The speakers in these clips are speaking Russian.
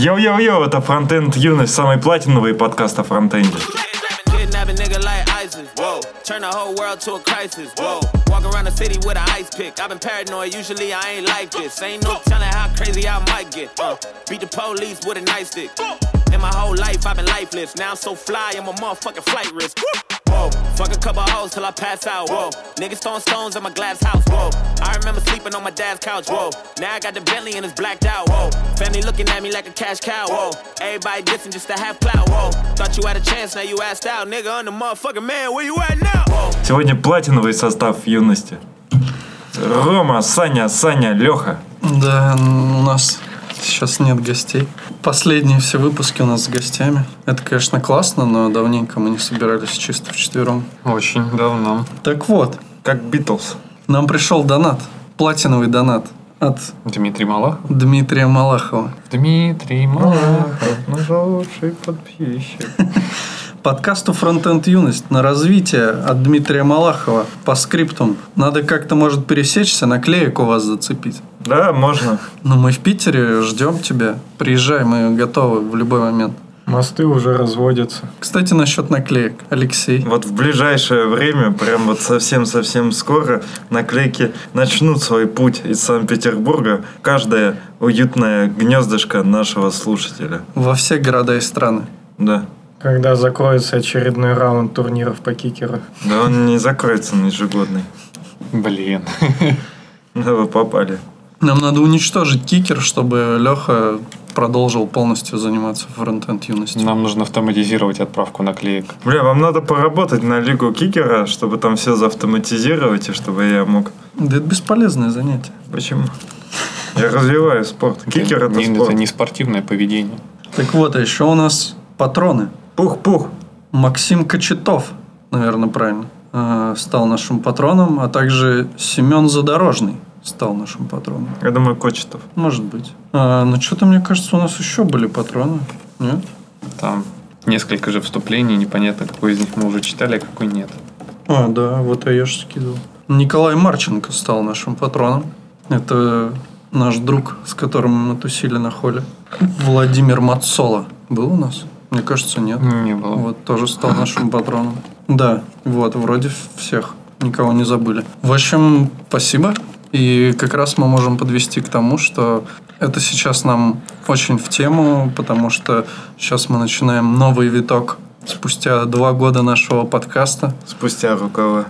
Йоу-йоу-йоу, это Фронтенд Юность, самый платиновый подкаст о фронтенде. Turn the whole world to a crisis. Whoa. Walk around the city with an ice pick. I've been paranoid. Usually I ain't like this. Ain't no telling how crazy I might get. Uh, beat the police with a nightstick. In my whole life I've been lifeless. Now I'm so fly. I'm a motherfucking flight risk. Whoa. Fuck a couple hoes till I pass out. Whoa. Niggas throwing stones at my glass house. Whoa. I remember sleeping on my dad's couch. Whoa. Now I got the Bentley and it's blacked out. Whoa. Family looking at me like a cash cow. Whoa. Everybody dissing just to have clout. Whoa. Thought you had a chance, now you asked out. Nigga, I'm the motherfucking man. Where you at now? Whoa. Сегодня платиновый состав юности. Рома, Саня, Саня, Леха. Да, у нас сейчас нет гостей. Последние все выпуски у нас с гостями. Это, конечно, классно, но давненько мы не собирались чисто вчетвером. Очень давно. Так вот, Как Битлз. нам пришел донат, платиновый донат от Дмитрий Малахов. Дмитрия Малахова. Дмитрий Малахов. Наш лучший подписчик. Подкасту «Фронтенд Юность» на развитие от Дмитрия Малахова по скриптум. Надо как-то, может, пересечься, наклеек у вас зацепить. Да, можно. Но мы в Питере, ждем тебя. Приезжай, мы готовы в любой момент. Мосты уже разводятся. Кстати, насчет наклеек. Алексей. Вот в ближайшее время, прям вот совсем-совсем скоро, наклейки начнут свой путь из Санкт-Петербурга. Каждое уютное гнездышко нашего слушателя. Во все города и страны. Да. Когда закроется очередной раунд турниров по кикеру. Да он не закроется на ежегодный. Блин. Да вы попали. Нам надо уничтожить кикер, чтобы Леха продолжил полностью заниматься фронтенд юностью. Нам нужно автоматизировать отправку наклеек. Бля, вам надо поработать на Лигу Кикера, чтобы там все заавтоматизировать, и чтобы я мог... Да это бесполезное занятие. Почему? Я развиваю спорт. Кикер это не, спорт. это не спортивное поведение. Так вот, а еще у нас патроны. Пух-пух. Максим Кочетов, наверное, правильно, э, стал нашим патроном, а также Семен Задорожный стал нашим патроном. Я думаю, Кочетов. Может быть. А, ну, что-то, мне кажется, у нас еще были патроны. Нет? Там несколько же вступлений, непонятно, какой из них мы уже читали, а какой нет. А, да, вот я же скидывал. Николай Марченко стал нашим патроном. Это наш друг, с которым мы тусили на холле. Владимир Мацола был у нас? Мне кажется, нет. Не было. Вот тоже стал нашим патроном. Да, вот, вроде всех. Никого не забыли. В общем, спасибо. И как раз мы можем подвести к тому, что это сейчас нам очень в тему, потому что сейчас мы начинаем новый виток спустя два года нашего подкаста. Спустя рукава.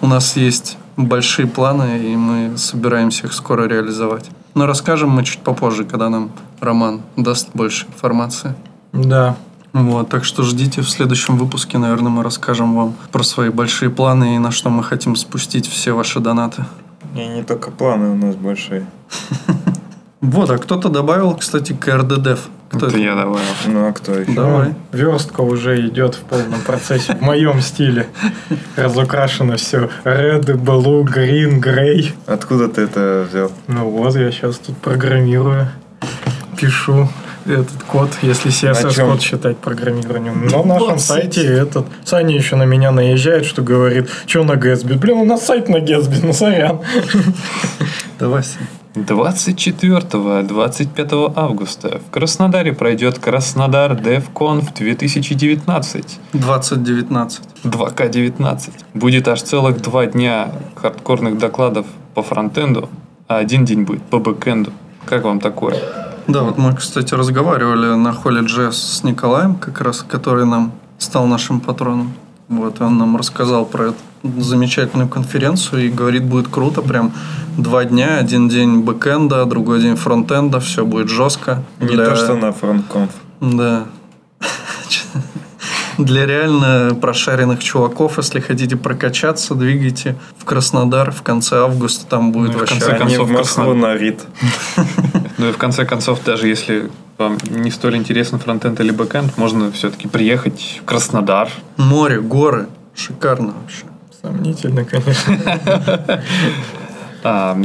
У нас есть большие планы, и мы собираемся их скоро реализовать. Но расскажем мы чуть попозже, когда нам Роман даст больше информации. Да. Вот, так что ждите в следующем выпуске, наверное, мы расскажем вам про свои большие планы и на что мы хотим спустить все ваши донаты. И не только планы у нас большие. Вот, а кто-то добавил, кстати, КРДДФ. Кто это я добавил. Ну а кто еще? Давай. Верстка уже идет в полном процессе. В моем стиле. Разукрашено все. Red, blue, green, grey. Откуда ты это взял? Ну вот, я сейчас тут программирую. Пишу этот код, если CSS чем? код считать программированием. Но на нашем сайте этот Саня еще на меня наезжает, что говорит, что на Gatsby. Блин, у нас сайт на Gatsby, ну сорян. Давай, Сань. 24-25 августа в Краснодаре пройдет Краснодар DevConf 2019. 2019. 2К19. Будет аж целых два дня хардкорных докладов по фронтенду, а один день будет по бэкенду. Как вам такое? Да, вот мы, кстати, разговаривали на HolyJS с Николаем, как раз, который нам стал нашим патроном. Вот, и он нам рассказал про эту замечательную конференцию и говорит, будет круто, прям два дня, один день бэкенда, другой день фронтенда, все будет жестко. Не Для- то, что на FrontendConf. Да. Для реально прошаренных чуваков, если хотите прокачаться, двигайте в Краснодар в конце августа, там будет Ну и в вообще... конце концов, в Москву Краснодар. на РИТ. Ну и в конце концов, даже если вам не столь интересен фронтенд или бэкенд, можно все-таки приехать в Краснодар. Море, горы, шикарно вообще. Сомнительно, конечно.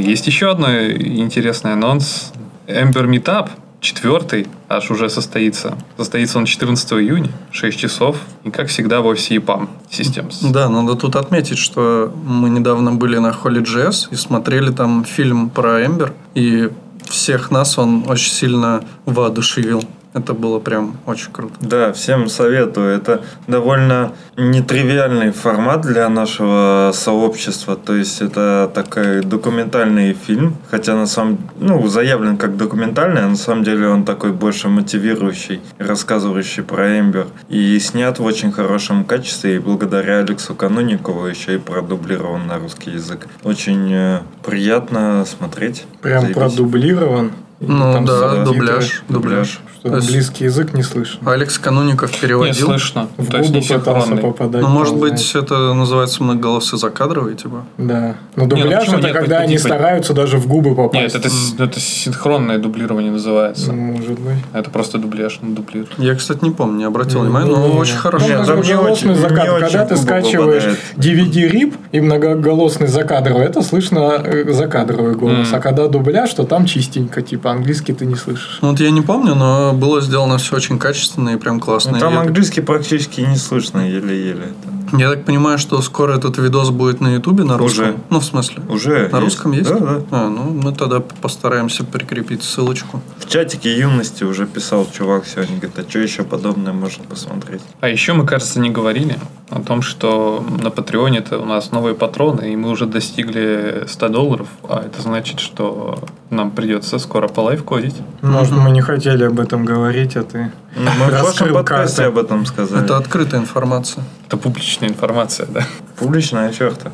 Есть еще одный интересный анонс. Ember Meetup, четвертый, аж уже состоится. Состоится он 14 июня, 6 часов. И, как всегда, в офисе EPAM Systems. Да, надо тут отметить, что мы недавно были на Holy JS и смотрели там фильм про Эмбер. И всех нас он очень сильно воодушевил. Это было прям очень круто. Да, всем советую. Это довольно нетривиальный формат для нашего сообщества. То есть это такой документальный фильм, хотя на самом ну, заявлен как документальный, а на самом деле он такой больше мотивирующий, рассказывающий про Эмбер. И снят в очень хорошем качестве, и благодаря Алексу Кануникову еще и продублирован на русский язык. Очень э, приятно смотреть. Прям Заебись. продублирован. Ну там да, дубляж, дубляж. Что То есть- английский язык не слышно. Алекс Кануников Не переводил. слышно. В То есть губы не пытался попадать. Ну, может не быть, это называется многоголосый закадровый, типа. Да. Но ну дубляж почему это нет? когда Это они типа- стараются даже в губы попасть. Нет, это, с- это синхронное дублирование называется. Может быть. Это просто дубляж, ну, дублирует. Я, кстати, не помню, не обратил Не, внимания, но не, не. очень хорошо. Нет, даже там не голосный очень- закат. не очень Когда ты скачиваешь попадает. DVD-рип и многоголосный закадровый, это слышно э, закадровый голос. А когда дубляж, то там чистенько, типа английский ты не слышишь. Ну, вот я не помню, но было сделано все очень качественно и прям классно. Ну, там так- английский практически не слышно, еле-еле. это. Я так понимаю, что скоро этот видос будет на Ютубе на русском. Уже. Ну, в смысле. Уже На есть. русском есть? Да, да. А, ну мы тогда постараемся прикрепить ссылочку. В чатике юности уже писал чувак сегодня, говорит, а что еще подобное можно посмотреть? А еще мы, кажется, не говорили о том, что на Патреоне это у нас новые патроны, и мы уже достигли 100 долларов, а это значит, что нам придется скоро по лайфкодить. Может, мы не хотели об этом говорить, а ты... Ну, мы в прошлом подкасте об этом сказали. Это открытая информация. Это публичная информация, да. Публичная черта.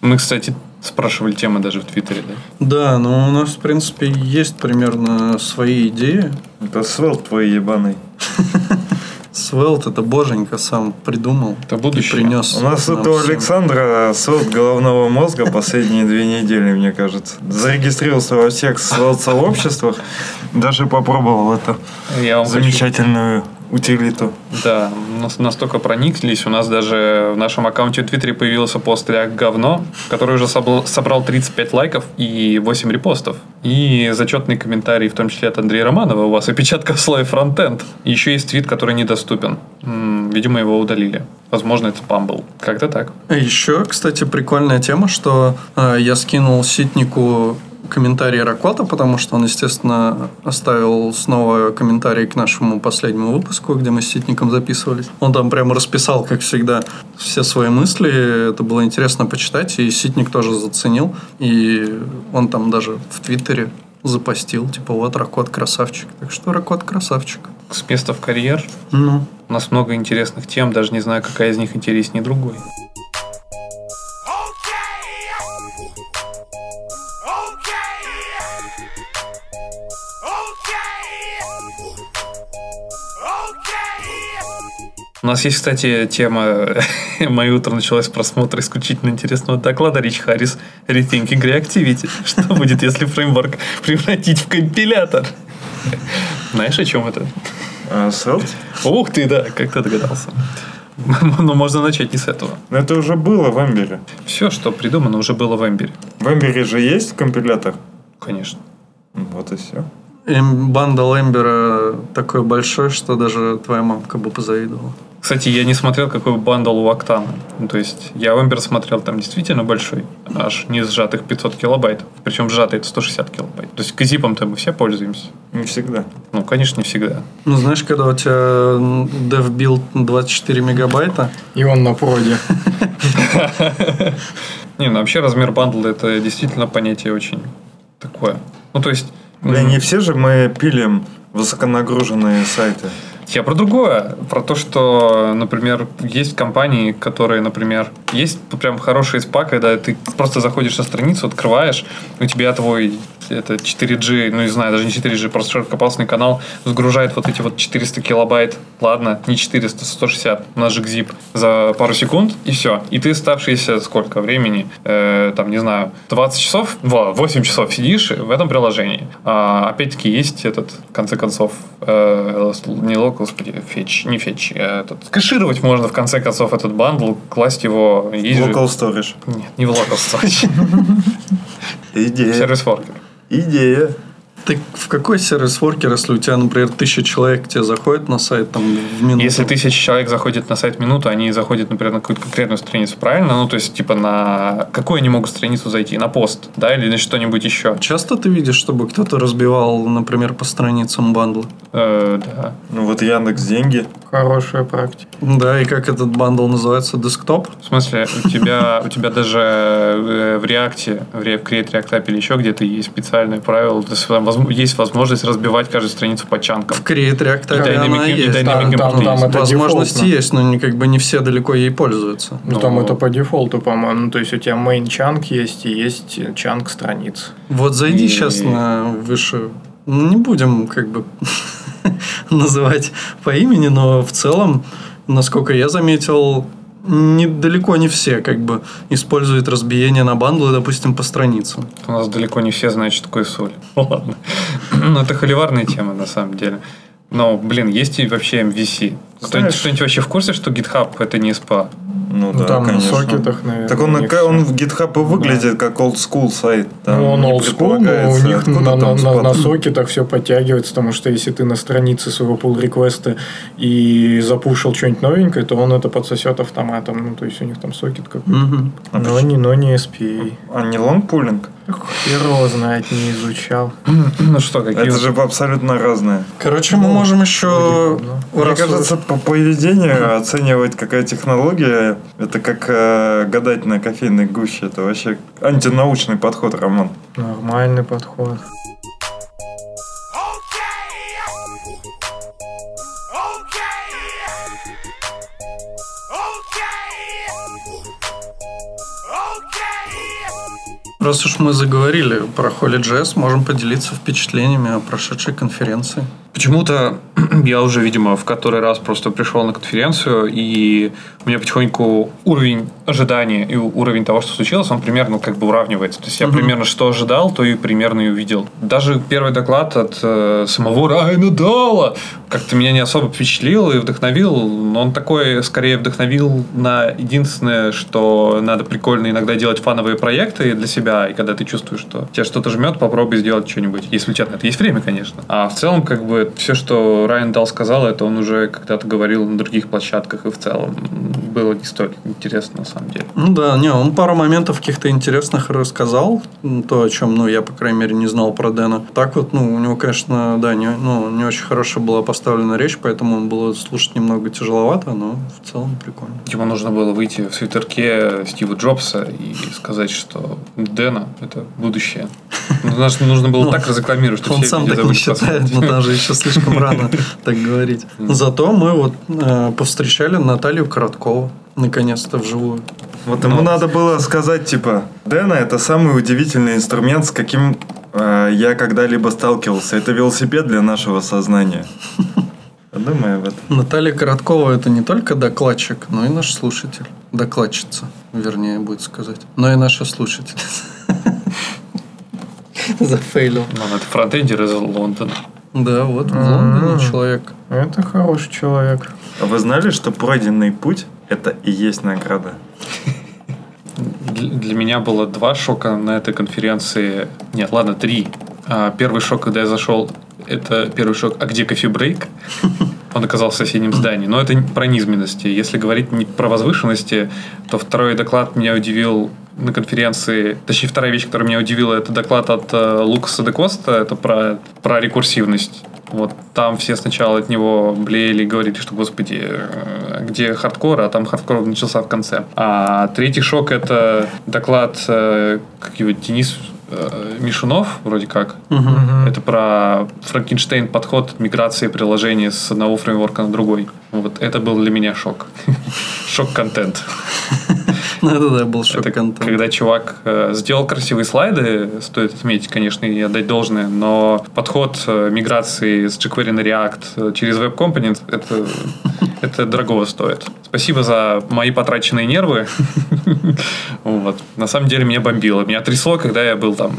Мы, кстати, спрашивали темы даже в Твиттере, да. Да, но у нас, в принципе, есть примерно свои идеи. Это свел твой ебаный. Свелт это боженька сам придумал Это и будущее. принес. У нас это у. Александра свел головного мозга последние две недели, мне кажется. Зарегистрировался во всех свел-сообществах. Даже попробовал эту вам хочу- замечательную утилиту. Да, нас- настолько прониклись. У нас даже в нашем аккаунте в Твиттере появился пост «Ляг говно», который уже собрал, собрал 35 лайков и 8 репостов. И зачетный комментарий, в том числе от Андрея Романова, у вас опечатка в слое фронтенд. Еще есть твит, который недоступен. Видимо, его удалили. Возможно, это спам был. Как-то так. А Еще, кстати, прикольная тема, что э, я скинул Ситнику комментарий Ракота, потому что он, естественно, оставил снова комментарий к нашему последнему выпуску, где мы с Ситником записывались. Он там прямо расписал, как всегда, все свои мысли. Это было интересно почитать, и Ситник тоже заценил. И он там даже в Твиттере запостил, типа, вот Ракот красавчик. Так что Ракот красавчик. С места в карьер. Ну, У нас много интересных тем, даже не знаю, какая из них интереснее другой. Нас есть, кстати, тема «Мое утро началось с просмотра исключительно интересного доклада Рич Харрис Rethinking Reactivity». Что будет, если фреймворк превратить в компилятор? Знаешь, о чем это? А, Svelte? Ух ты, да, как ты догадался. Но можно начать не с этого. Ну, это уже было в Эмбере. Все, что придумано, уже было в Эмбере. В Эмбере же есть компилятор? Конечно. Вот и все. Эм- бандл Эмбера такой большой, что даже твоя мамка бы позавидовала. Кстати, я не смотрел, какой бандл у Октана. Ну, то есть, я в Эмбер смотрел, там действительно большой. Аж не сжатых 500 килобайт. Причем сжатый это 160 килобайт. То есть, gzip ом-то мы все пользуемся. Не всегда. Ну, конечно, не всегда. Ну, знаешь, когда у тебя dev build 24 мегабайта, И он на проде. Не, ну вообще размер бандла это действительно понятие очень такое. Ну, то есть... Да не все же мы пилим высоконагруженные сайты. Я про другое. Про то, что, например, есть компании, которые, например, есть прям хороший спа, когда ты просто заходишь на страницу, открываешь, у тебя твой это 4G, ну не знаю, даже не 4G, просто широкополосный канал загружает вот эти вот 400 килобайт, ладно, не 400, 160, у нас же zip за пару секунд, и все. И ты оставшиеся сколько времени, э, там, не знаю, 20 часов, во, 8 часов сидишь в этом приложении. А, опять-таки есть этот, в конце концов, э, не лог, господи, fetch, не fetch, э, этот, кэшировать можно в конце концов этот бандл, класть его, есть же- Local storage. Нет, не в local storage, Идея. service worker. Идея. Так в какой service worker, если у тебя, например, тысяча человек к тебе заходит на сайт там в минуту? Если тысяча человек заходит на сайт минуту, они заходят, например, на какую-то конкретную страницу, правильно? Ну, то есть, типа, на какую они могут страницу зайти? На пост, да, или на что-нибудь еще? Часто ты видишь, чтобы кто-то разбивал, например, по страницам бандла? Э, да. Ну вот Яндекс деньги. Хорошая практика. Да, и как этот бандл называется? Десктоп? В смысле, у тебя, у тебя даже э, в реакте, в Re- в Create React App или еще где-то есть специальное правило, то есть, там есть возможность разбивать каждую страницу по чанкам. В Create React И API она и есть. Dynamic Там- там- Import там есть. это Возможности есть, но не, как бы не все далеко ей пользуются. Ну, Ну, там это по дефолту, по-моему. Ну, то есть у тебя main чанк есть и есть чанк страниц. Вот зайди И- сейчас на выше. Ну, Не будем как бы называть по имени, но в целом, насколько я заметил, недалеко не все как бы используют разбиение на бандлы, допустим, по страницам. У нас далеко не все знают, что такое соль. Ну, ладно. Ну, это холиварная тема, на самом деле. Но, блин, есть и вообще MVC. Кто-нибудь вообще в курсе, что GitHub это не SPA? Ну, Ну, да, там на конечно. сокетах, наверное, Так он, на- он в GitHub и выглядит как old school сайт. Там Ну, он old school, но у них на, на, на- на сокетах все подтягивается, потому что если ты на странице своего pull реквеста и запушил что-нибудь новенькое, то он это подсосет автоматом. Ну, то есть у них там сокет какой-то. Мгм. А Но не, но не SPA. А не лонгпулинг? Хер его знает, не изучал. Ну что, какие Это же абсолютно разное. Короче, мы можем еще... Мне раз- кажется, по поведению оценивать какая технология, это как э, гадать на кофейной гуще. Это вообще антинаучный подход, Роман. Нормальный подход. Раз уж мы заговорили про Holy.js, можем поделиться впечатлениями о прошедшей конференции. Почему-то я уже, видимо, в который раз просто пришел на конференцию, и у меня потихоньку уровень ожидания и уровень того, что случилось, он примерно как бы уравнивается. То есть я примерно что ожидал, то и примерно и увидел. Даже первый доклад от э, самого Райана Дала как-то меня не особо впечатлил и вдохновил, но он такой скорее вдохновил на единственное, что надо прикольно иногда делать фановые проекты для себя, и когда ты чувствуешь, что тебя что-то жмет, попробуй сделать что-нибудь, если у тебя на это есть время, конечно. А в целом, как бы, все, что Райан Дал сказал, это он уже когда-то говорил на других площадках, и в целом было не столь интересно, на самом деле. Ну да, не, он пару моментов каких-то интересных рассказал, то, о чем, ну, я, по крайней мере, не знал про Дэна. Так вот, ну, у него, конечно, да, не, ну, не очень хорошо была поставлена речь, поэтому было слушать немного тяжеловато, но в целом прикольно. Ему нужно было выйти в свитерке Стива Джобса и сказать, что Дэна – это будущее. Ну, нас нужно было Ну, так разрекламировать, что Он все сам так не считает, но там же еще слишком рано так говорить. Зато мы вот э, повстречали Наталью Короткову, наконец-то вживую. Вот ему надо было сказать, типа, Дэна это самый удивительный инструмент, с каким э, я когда-либо сталкивался. Это велосипед для нашего сознания. Подумай об этом. Наталья Короткова это не только докладчик, но и наш слушатель. Докладчица, вернее, будет сказать. Но и наша слушательница. Зафейлил. Ну, это фронтендер из Лондона. Да, вот в А. Лондоне человек. Это хороший человек. А вы знали, что пройденный путь это и есть награда? Для для меня было два шока на этой конференции. Нет, ладно, три. А, Первый шок, когда я зашел, это первый шок, а где кофе-брейк? Он оказался в соседнем здании. Но это про низменности. Если говорить не про возвышенности, то второй доклад меня удивил на конференции, точнее, вторая вещь, которая меня удивила, это доклад от э, Лукаса де Коста, это про, про рекурсивность. Вот там все сначала от него блеяли и говорили, что, господи, э, где хардкор, а там хардкор начался в конце. А третий шок это доклад, э, как его, Денис э, Мишунов, вроде как. Это про Франкенштейн подход миграции приложения с одного фреймворка на другой. Вот это был для меня шок. Шок-контент. Ну, это да, был шок-контент. когда чувак э, сделал красивые слайды, стоит отметить, конечно, и отдать должное, но подход э, миграции с jQuery на React через Web Component, это, это дорого стоит. Спасибо за мои потраченные нервы. Вот. На самом деле меня бомбило. Меня трясло, когда я был там.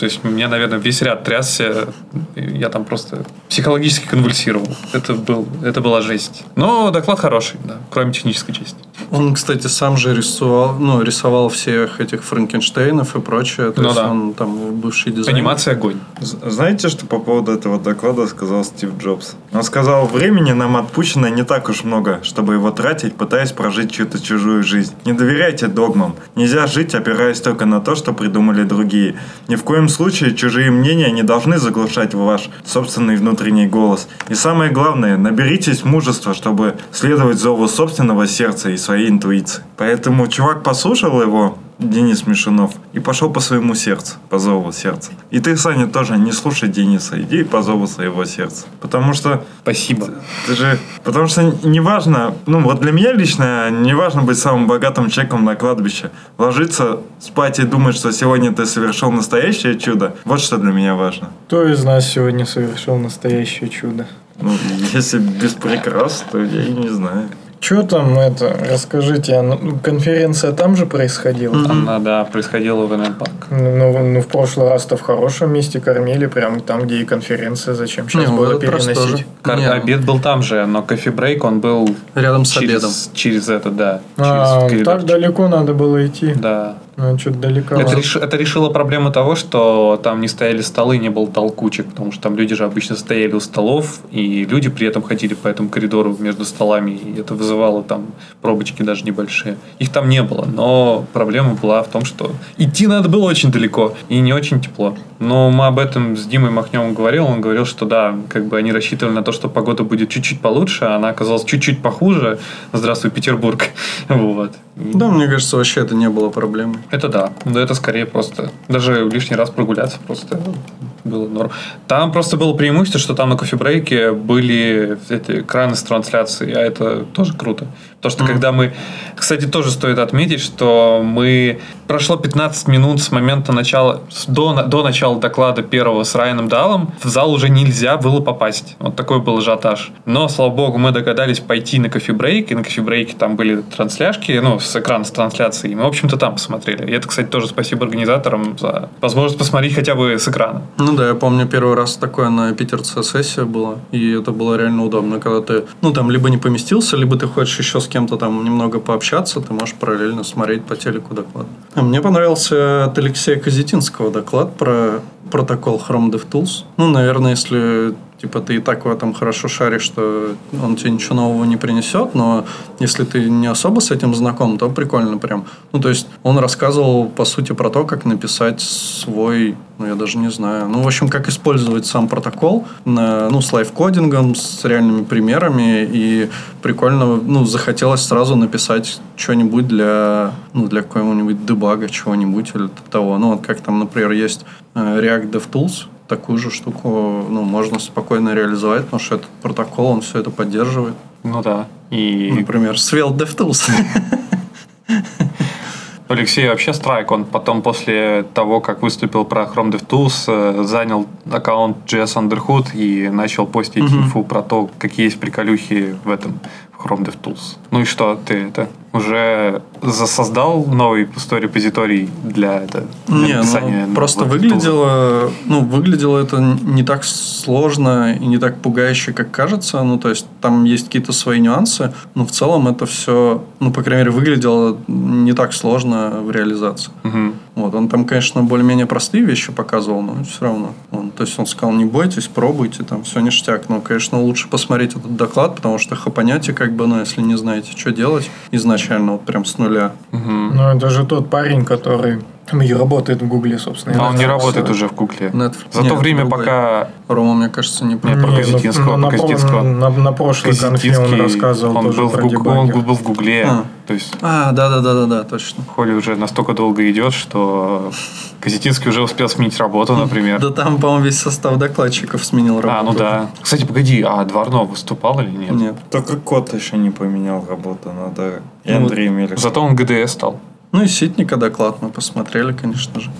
То есть меня, наверное, весь ряд трясся. Я там просто психологически конвульсировал. Это, был, это была жесть. Но доклад хороший, да, кроме технической части. Он, кстати, сам же рисовал, ну, рисовал всех этих Франкенштейнов и прочее. То Ну есть да. он там бывший дизайнер. Анимация огонь. Знаете, что по поводу этого доклада сказал Стив Джобс? Он сказал, времени нам отпущено не так уж много, чтобы его тратить, пытаясь прожить чью-то чужую жизнь. Не доверяйте догмам. Нельзя жить, опираясь только на то, что придумали другие. Ни в коем случае чужие мнения не должны заглушать ваш собственный внутренний голос. И самое главное, наберитесь мужества, чтобы следовать зову собственного сердца и своей интуиции. Поэтому чувак послушал его, Денис Мишунов, и пошел по своему сердцу, по зову сердца. И ты, Саня, тоже не слушай Дениса, иди по зову своего сердца. Потому что Спасибо. ты же... Потому что неважно, ну вот для меня лично не важно быть самым богатым человеком на кладбище. Ложиться, спать и думать, что сегодня ты совершил настоящее чудо. Вот что для меня важно. Кто из нас сегодня совершил настоящее чудо? Ну, если без прикрас, то я и не знаю. Что там это? Расскажите, а, ну, конференция там же происходила? Она, да, происходила в НМ Парк. Ну, ну, в прошлый раз-то в хорошем месте кормили, прям там, где и конференция. Зачем сейчас Не, ну, было переносить? Кар- Не, Обед был там же, но кофе-брейк, он был Рядом с через, обедом. через это, да. А, через так далеко надо было идти. Да. Ну, что-то далеко. Это, реш- это решило проблему того, что там не стояли столы, не было толкучек, потому что там люди же обычно стояли у столов, и люди при этом ходили по этому коридору между столами, и это вызывало там пробочки даже небольшие. Их там не было, но проблема была в том, что идти надо было очень далеко и не очень тепло. Но мы об этом с Димой Махневым говорил, он говорил, что да, как бы они рассчитывали на то, что погода будет чуть-чуть получше, а она оказалась чуть-чуть похуже. Здравствуй, Петербург. Вот. Да, мне кажется, вообще это не было проблемой. Это да. Но это скорее просто... Даже лишний раз прогуляться просто было норм. Там просто было преимущество, что там на кофе-брейке были эти экраны с трансляцией, а это тоже круто. Потому что когда мы... Кстати, тоже стоит отметить, что мы... Прошло 15 минут с момента начала... До, до начала доклада первого с Райаном Далом в зал уже нельзя было попасть. Вот такой был ажиотаж. Но, слава богу, мы догадались пойти на кофе-брейк, и на кофе-брейке там были трансляшки, ну, с экрана с трансляцией. Мы, в общем-то, там посмотрели. И это, кстати, тоже спасибо организаторам за возможность посмотреть хотя бы с экрана. Ну да, я помню, первый раз такое на питерце сессия была, и это было реально удобно, когда ты, ну там, либо не поместился, либо ты хочешь еще с кем-то там немного пообщаться, ты можешь параллельно смотреть по телеку доклад. А мне понравился от Алексея Козетинского доклад про протокол Chrome DevTools. Ну, наверное, если типа ты и так в этом хорошо шаришь, что он тебе ничего нового не принесет, но если ты не особо с этим знаком, то прикольно прям. Ну, то есть он рассказывал, по сути, про то, как написать свой, ну, я даже не знаю, ну, в общем, как использовать сам протокол, на, ну, с лайфкодингом, с реальными примерами, и прикольно, ну, захотелось сразу написать что-нибудь для, ну, для какого-нибудь дебага, чего-нибудь или того. Ну, вот как там, например, есть э, React DevTools, такую же штуку ну, можно спокойно реализовать, потому что этот протокол, он все это поддерживает. Ну да. И Например, Svelte DevTools. Алексей вообще страйк. Он потом после того, как выступил про Chrome DevTools, э, занял аккаунт JS Underhood и начал постить инфу про то, какие есть приколюхи в этом Chrome DevTools. Ну и что, ты это уже засоздал новый пустой репозиторий для, это, для Не, написания ну, просто выглядело, ну, выглядело это не так сложно и не так пугающе, как кажется. Ну, то есть, там есть какие-то свои нюансы, но в целом это все, ну, по крайней мере, выглядело не так сложно в реализации. Мгм. Вот, он там, конечно, более-менее простые вещи показывал, но все равно. Он, то есть он сказал, не бойтесь, пробуйте, там все ништяк. Но, конечно, лучше посмотреть этот доклад, потому что хапанете, как бы, ну, если не знаете, что делать изначально, вот прям с нуля. Мгм. Ну, это же тот парень, который и работает в Гугле, собственно. А он не работает уже в Гугле. Netflix. За Нет, то время, пока Рома, мне кажется, не Нет, про Не, ну, Козетинского, на, про на, Козетинского. на, на прошлой конфе он Козетинский, рассказывал он тоже был, в Гуг- он был в Гугле. А. То есть А, да-да-да-да, точно. Холи уже настолько долго идет, что Козетинский уже успел сменить работу, например. Да там, по-моему, весь состав докладчиков сменил работу. А, ну да. Кстати, погоди, а Дворно выступал или нет? Нет. Только кот еще не поменял работу, надо. И Ну, Андрей Мелик. Зато он ГДС стал. Ну и Ситника доклад мы посмотрели, конечно же.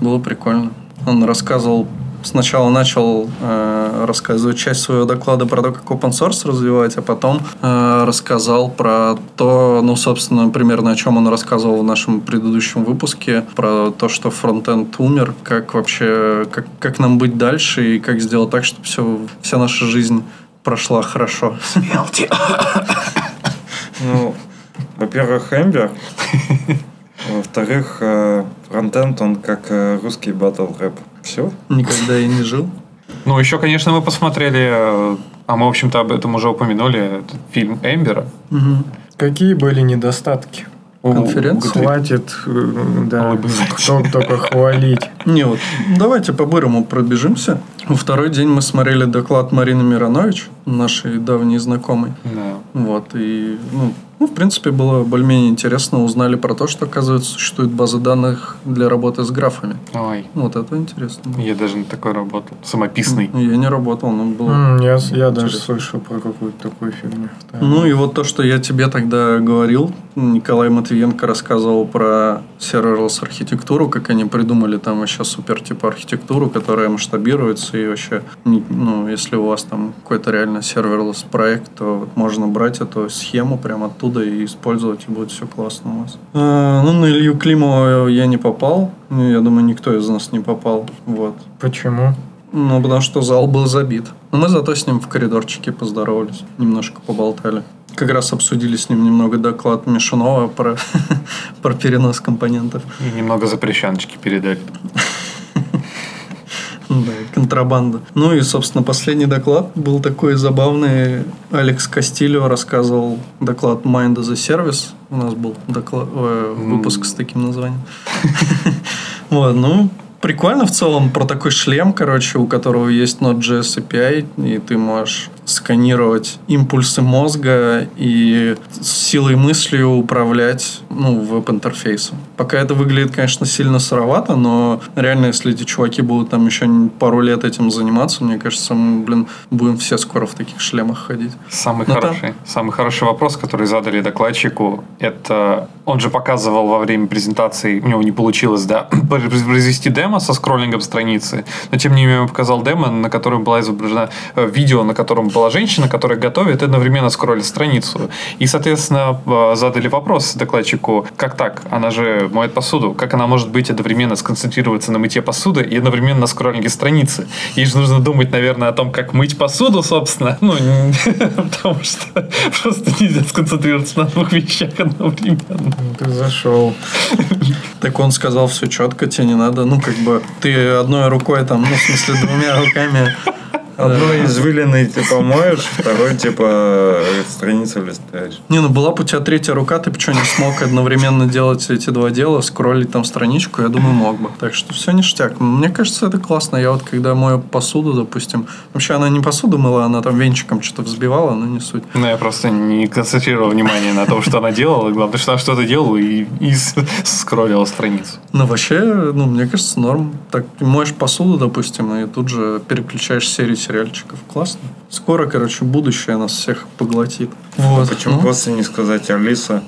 Было прикольно. Он рассказывал, сначала начал э, рассказывать часть своего доклада про то, как open source развивать, а потом э, рассказал про то, ну, собственно, примерно о чем он рассказывал в нашем предыдущем выпуске, про то, что фронтенд умер, как вообще, как, как нам быть дальше и как сделать так, чтобы все, вся наша жизнь прошла хорошо. Ну, Во-первых, Эмбер. Во-вторых, э, фронтенд, он как э, русский батл рэп. Все? Никогда и не жил. Ну, еще, конечно, мы посмотрели, э, а мы, в общем-то, об этом уже упомянули, этот фильм Эмбера. Мгм. Какие были недостатки? У- Хватит, да, кто только хвалить. Не, вот давайте по-бырому пробежимся. Во второй день мы смотрели доклад Марины Миронович, нашей давней знакомой. Да. Вот, и, ну, ну, в принципе, было более-менее интересно. Узнали про то, что, оказывается, существует база данных для работы с графами. Ой, Вот это интересно. я даже на такой работал. Самописный. Я не работал, но было... М, Я, я даже слышал про какую-то такую фигню. Да. Ну и вот то, что я тебе тогда говорил, Николай Матвиенко рассказывал про serverless архитектуру, как они придумали там вообще супер типа архитектуру, которая масштабируется и вообще, ну, если у вас там какой-то реально serverless проект, то можно брать эту схему прямо оттуда и использовать, и будет все классно у вас. А, ну, на Илью Климова я не попал, Ну, я думаю, никто из нас не попал, вот. Почему? Ну, потому что зал был забит. Но мы зато с ним в коридорчике поздоровались, немножко поболтали. Как раз обсудили с ним немного доклад Мишунова про, про перенос компонентов. И немного запрещеночки передали. Да, контрабанда. Ну и, собственно, последний доклад был такой забавный. Алекс Кастильо рассказывал доклад Mind as a Service. У нас был доклад, э, выпуск с таким названием. Вот, ну, прикольно в целом про такой шлем, короче, у которого есть Node.js API, и ты можешь сканировать импульсы мозга и силой мыслью управлять ну, веб-интерфейсом. Пока это выглядит, конечно, сильно сыровато, но реально, если эти чуваки будут там еще пару лет этим заниматься, мне кажется, мы, блин, будем все скоро в таких шлемах ходить. Самый Ну, там- хороший, самый хороший вопрос, который задали докладчику, это он же показывал во время презентации, у него не получилось, да, произвести демо со скроллингом страницы, но тем не менее он показал демо, на котором была изображена э, видео, на котором была женщина, которая готовит и одновременно скроллит страницу. И, соответственно, э, задали вопрос докладчику, как так? Она же моет посуду. Как она может быть одновременно сконцентрироваться на мытье посуды и одновременно на скроллинге страницы? Ей же нужно думать, наверное, о том, как мыть посуду, собственно. Ну, потому что просто нельзя сконцентрироваться на двух вещах одновременно. Ну, Ты зашел. Так он сказал, все четко, тебе не надо. Ну, как бы, ты одной рукой там, ну, в смысле, двумя руками Одной извилиной типа моешь, второй типа страницу листаешь. Не, ну была бы у тебя третья рука, ты бы что, не смог одновременно делать эти два дела, скроллить там страничку, я думаю, мог бы. Так что все ништяк. Мне кажется, это классно. Я вот когда мою посуду, допустим, вообще она не посуду мыла, она там венчиком что-то взбивала, но не суть. Ну, я просто не концентрировал внимание на том, что она делала. Главное, что она что-то делала и, и скроллила страницу. Ну, вообще, ну, мне кажется, норм. Так, ты моешь посуду, допустим, и тут же переключаешь серию сериальчиков. Классно. Скоро, короче, будущее нас всех поглотит. Вот. Почему Ну, просто не сказать Алиса?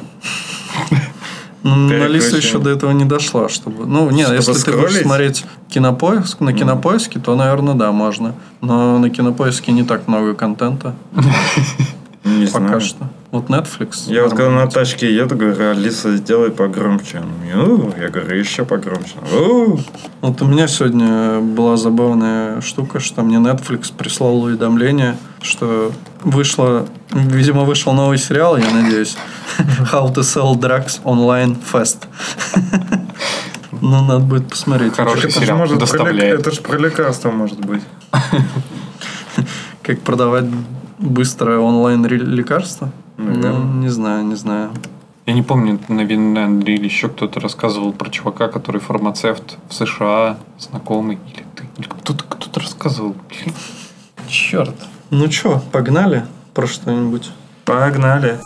Ну, на Переключение. Лиса еще до этого не дошла, чтобы... Ну, нет, Чтобы если ты будешь смотреть кинопоиск, на кинопоиске, то, наверное, да, можно. Но на кинопоиске не так много контента Не пока что. Вот Netflix. Я вот когда на тачке еду, говорю, Алиса, сделай погромче. Она мне, «У». Я говорю, еще погромче. «У». Вот у меня сегодня была забавная штука, что мне Netflix прислал уведомление, что вышло, видимо, вышел новый сериал, я надеюсь, How to Sell Drugs Online Fast. Ну, надо будет посмотреть. Хороший Это же сериал может про доставляет. лек- Это же про лекарства может быть. Как продавать быстрое онлайн лекарство? Наверное. Ну, не знаю, не знаю. Я не помню, наверное, Андрей или еще кто-то рассказывал про чувака, который фармацевт в США, знакомый. Или ты. Или кто-то, кто-то рассказывал. Черт. Ну что, погнали про что-нибудь? Погнали.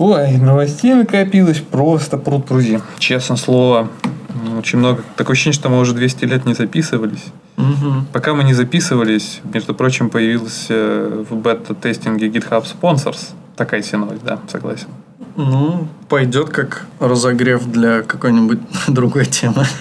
Ой, новостей накопилось просто пруд пруди. Честно слово, очень много. Такое ощущение, что мы уже 200 лет не записывались. Мгм. Пока мы не записывались, между прочим, появился в бета-тестинге GitHub Sponsors. Такая себе новость, да, согласен. Ну, пойдет как разогрев для какой-нибудь другой темы.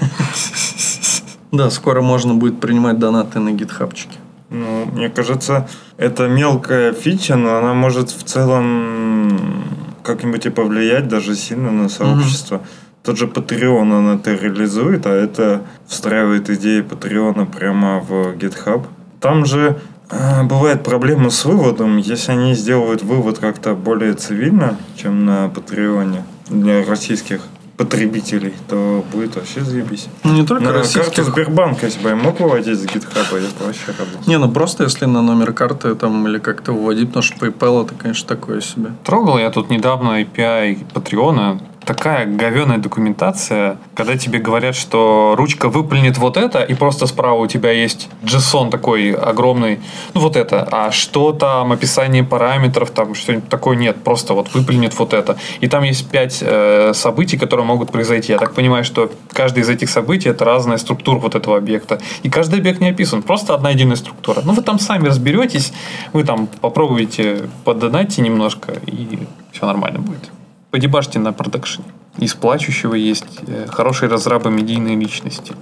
Да, скоро можно будет принимать донаты на гитхабчике. Ну, мне кажется, это мелкая фича, но она может в целом как-нибудь и повлиять даже сильно на сообщество. тот же Patreon он это реализует, а это встраивает идеи Патреона прямо в GitHub. Там же э, бывает проблема с выводом, если они сделают вывод как-то более цивильно, чем на Патреоне для российских потребителей, то будет вообще заебись. Ну, не только На российских. карту Сбербанка, если бы я мог выводить с гитхаба, я бы вообще радовался. Не, ну просто если на номер карты там или как-то вводить, потому что PayPal это, конечно, такое себе. Трогал я тут недавно API Патреона. Такая говеная документация, когда тебе говорят, что ручка выплюнет вот это, и просто справа у тебя есть JSON такой огромный, ну вот это, а что там, описание параметров, там что-нибудь такое нет, просто вот выплюнет вот это. И там есть пять э, событий, которые могут произойти. Я так понимаю, что каждый из этих событий это разная структура вот этого объекта. И каждый объект не описан, просто одна единая структура. Ну вы там сами разберетесь, вы там попробуете поддонайте немножко, и все нормально будет. Подебашьте на продакшене. Из плачущего есть э, хорошие разрабы медийной личности.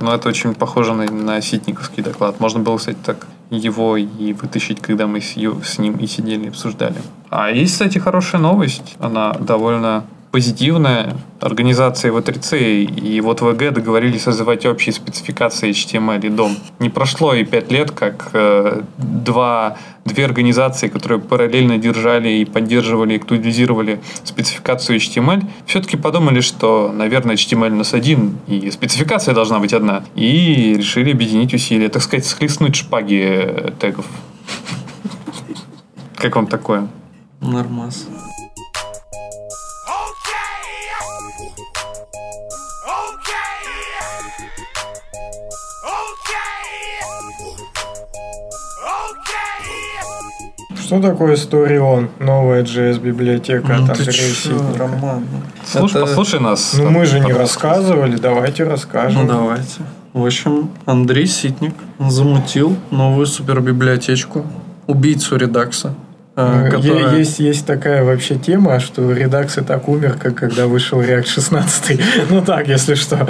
Но это очень похоже на, на ситниковский доклад. Можно было, кстати, так его и вытащить, когда мы с, с ним и сидели и обсуждали. А есть, кстати, хорошая новость. Она довольно позитивная. Организация V3C и вот ВГ договорились создавать общие спецификации HTML и DOM. Не прошло и пять лет, как э, два, две организации, которые параллельно держали и поддерживали, и актуализировали спецификацию HTML, все-таки подумали, что, наверное, HTML у нас один, и спецификация должна быть одна. И решили объединить усилия, так сказать, схлестнуть шпаги э, тегов. Как вам такое? Нормас. Что такое Story.on? Новая JS-библиотека Ну от Андрея Ситника. Роман? Слушай, Это- послушай нас. Ну мы же не рассказывали, давайте расскажем. Ну давайте. В общем, Андрей Ситник замутил новую супербиблиотечку убийцу редакса. Э, которая- Есть, есть такая вообще тема, что Redux и так умер, как когда вышел React 16. Ну так, если что.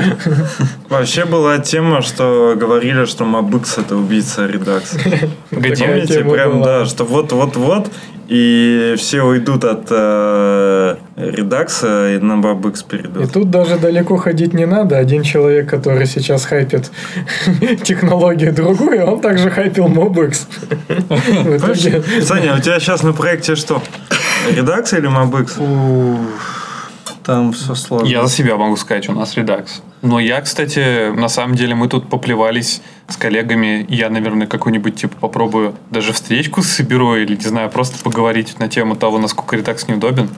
Вообще была тема, что говорили, что Mabix это убийца? Такая Помните, прям, была. да, что вот-вот-вот, и все уйдут от э, редакса и на Mabix И перейдут. тут даже далеко ходить не надо. Один человек, который сейчас хайпит технологию другую, он также хайпил итоге Саня, у тебя сейчас на проекте что? Редакс или Mabix? Там все сложно. Я за себя могу сказать, у нас редакс. Но я, кстати, на самом деле мы тут поплевались с коллегами. Я, наверное, какую-нибудь типа попробую даже встречку соберу или, не знаю, просто поговорить на тему того, насколько редакс неудобен.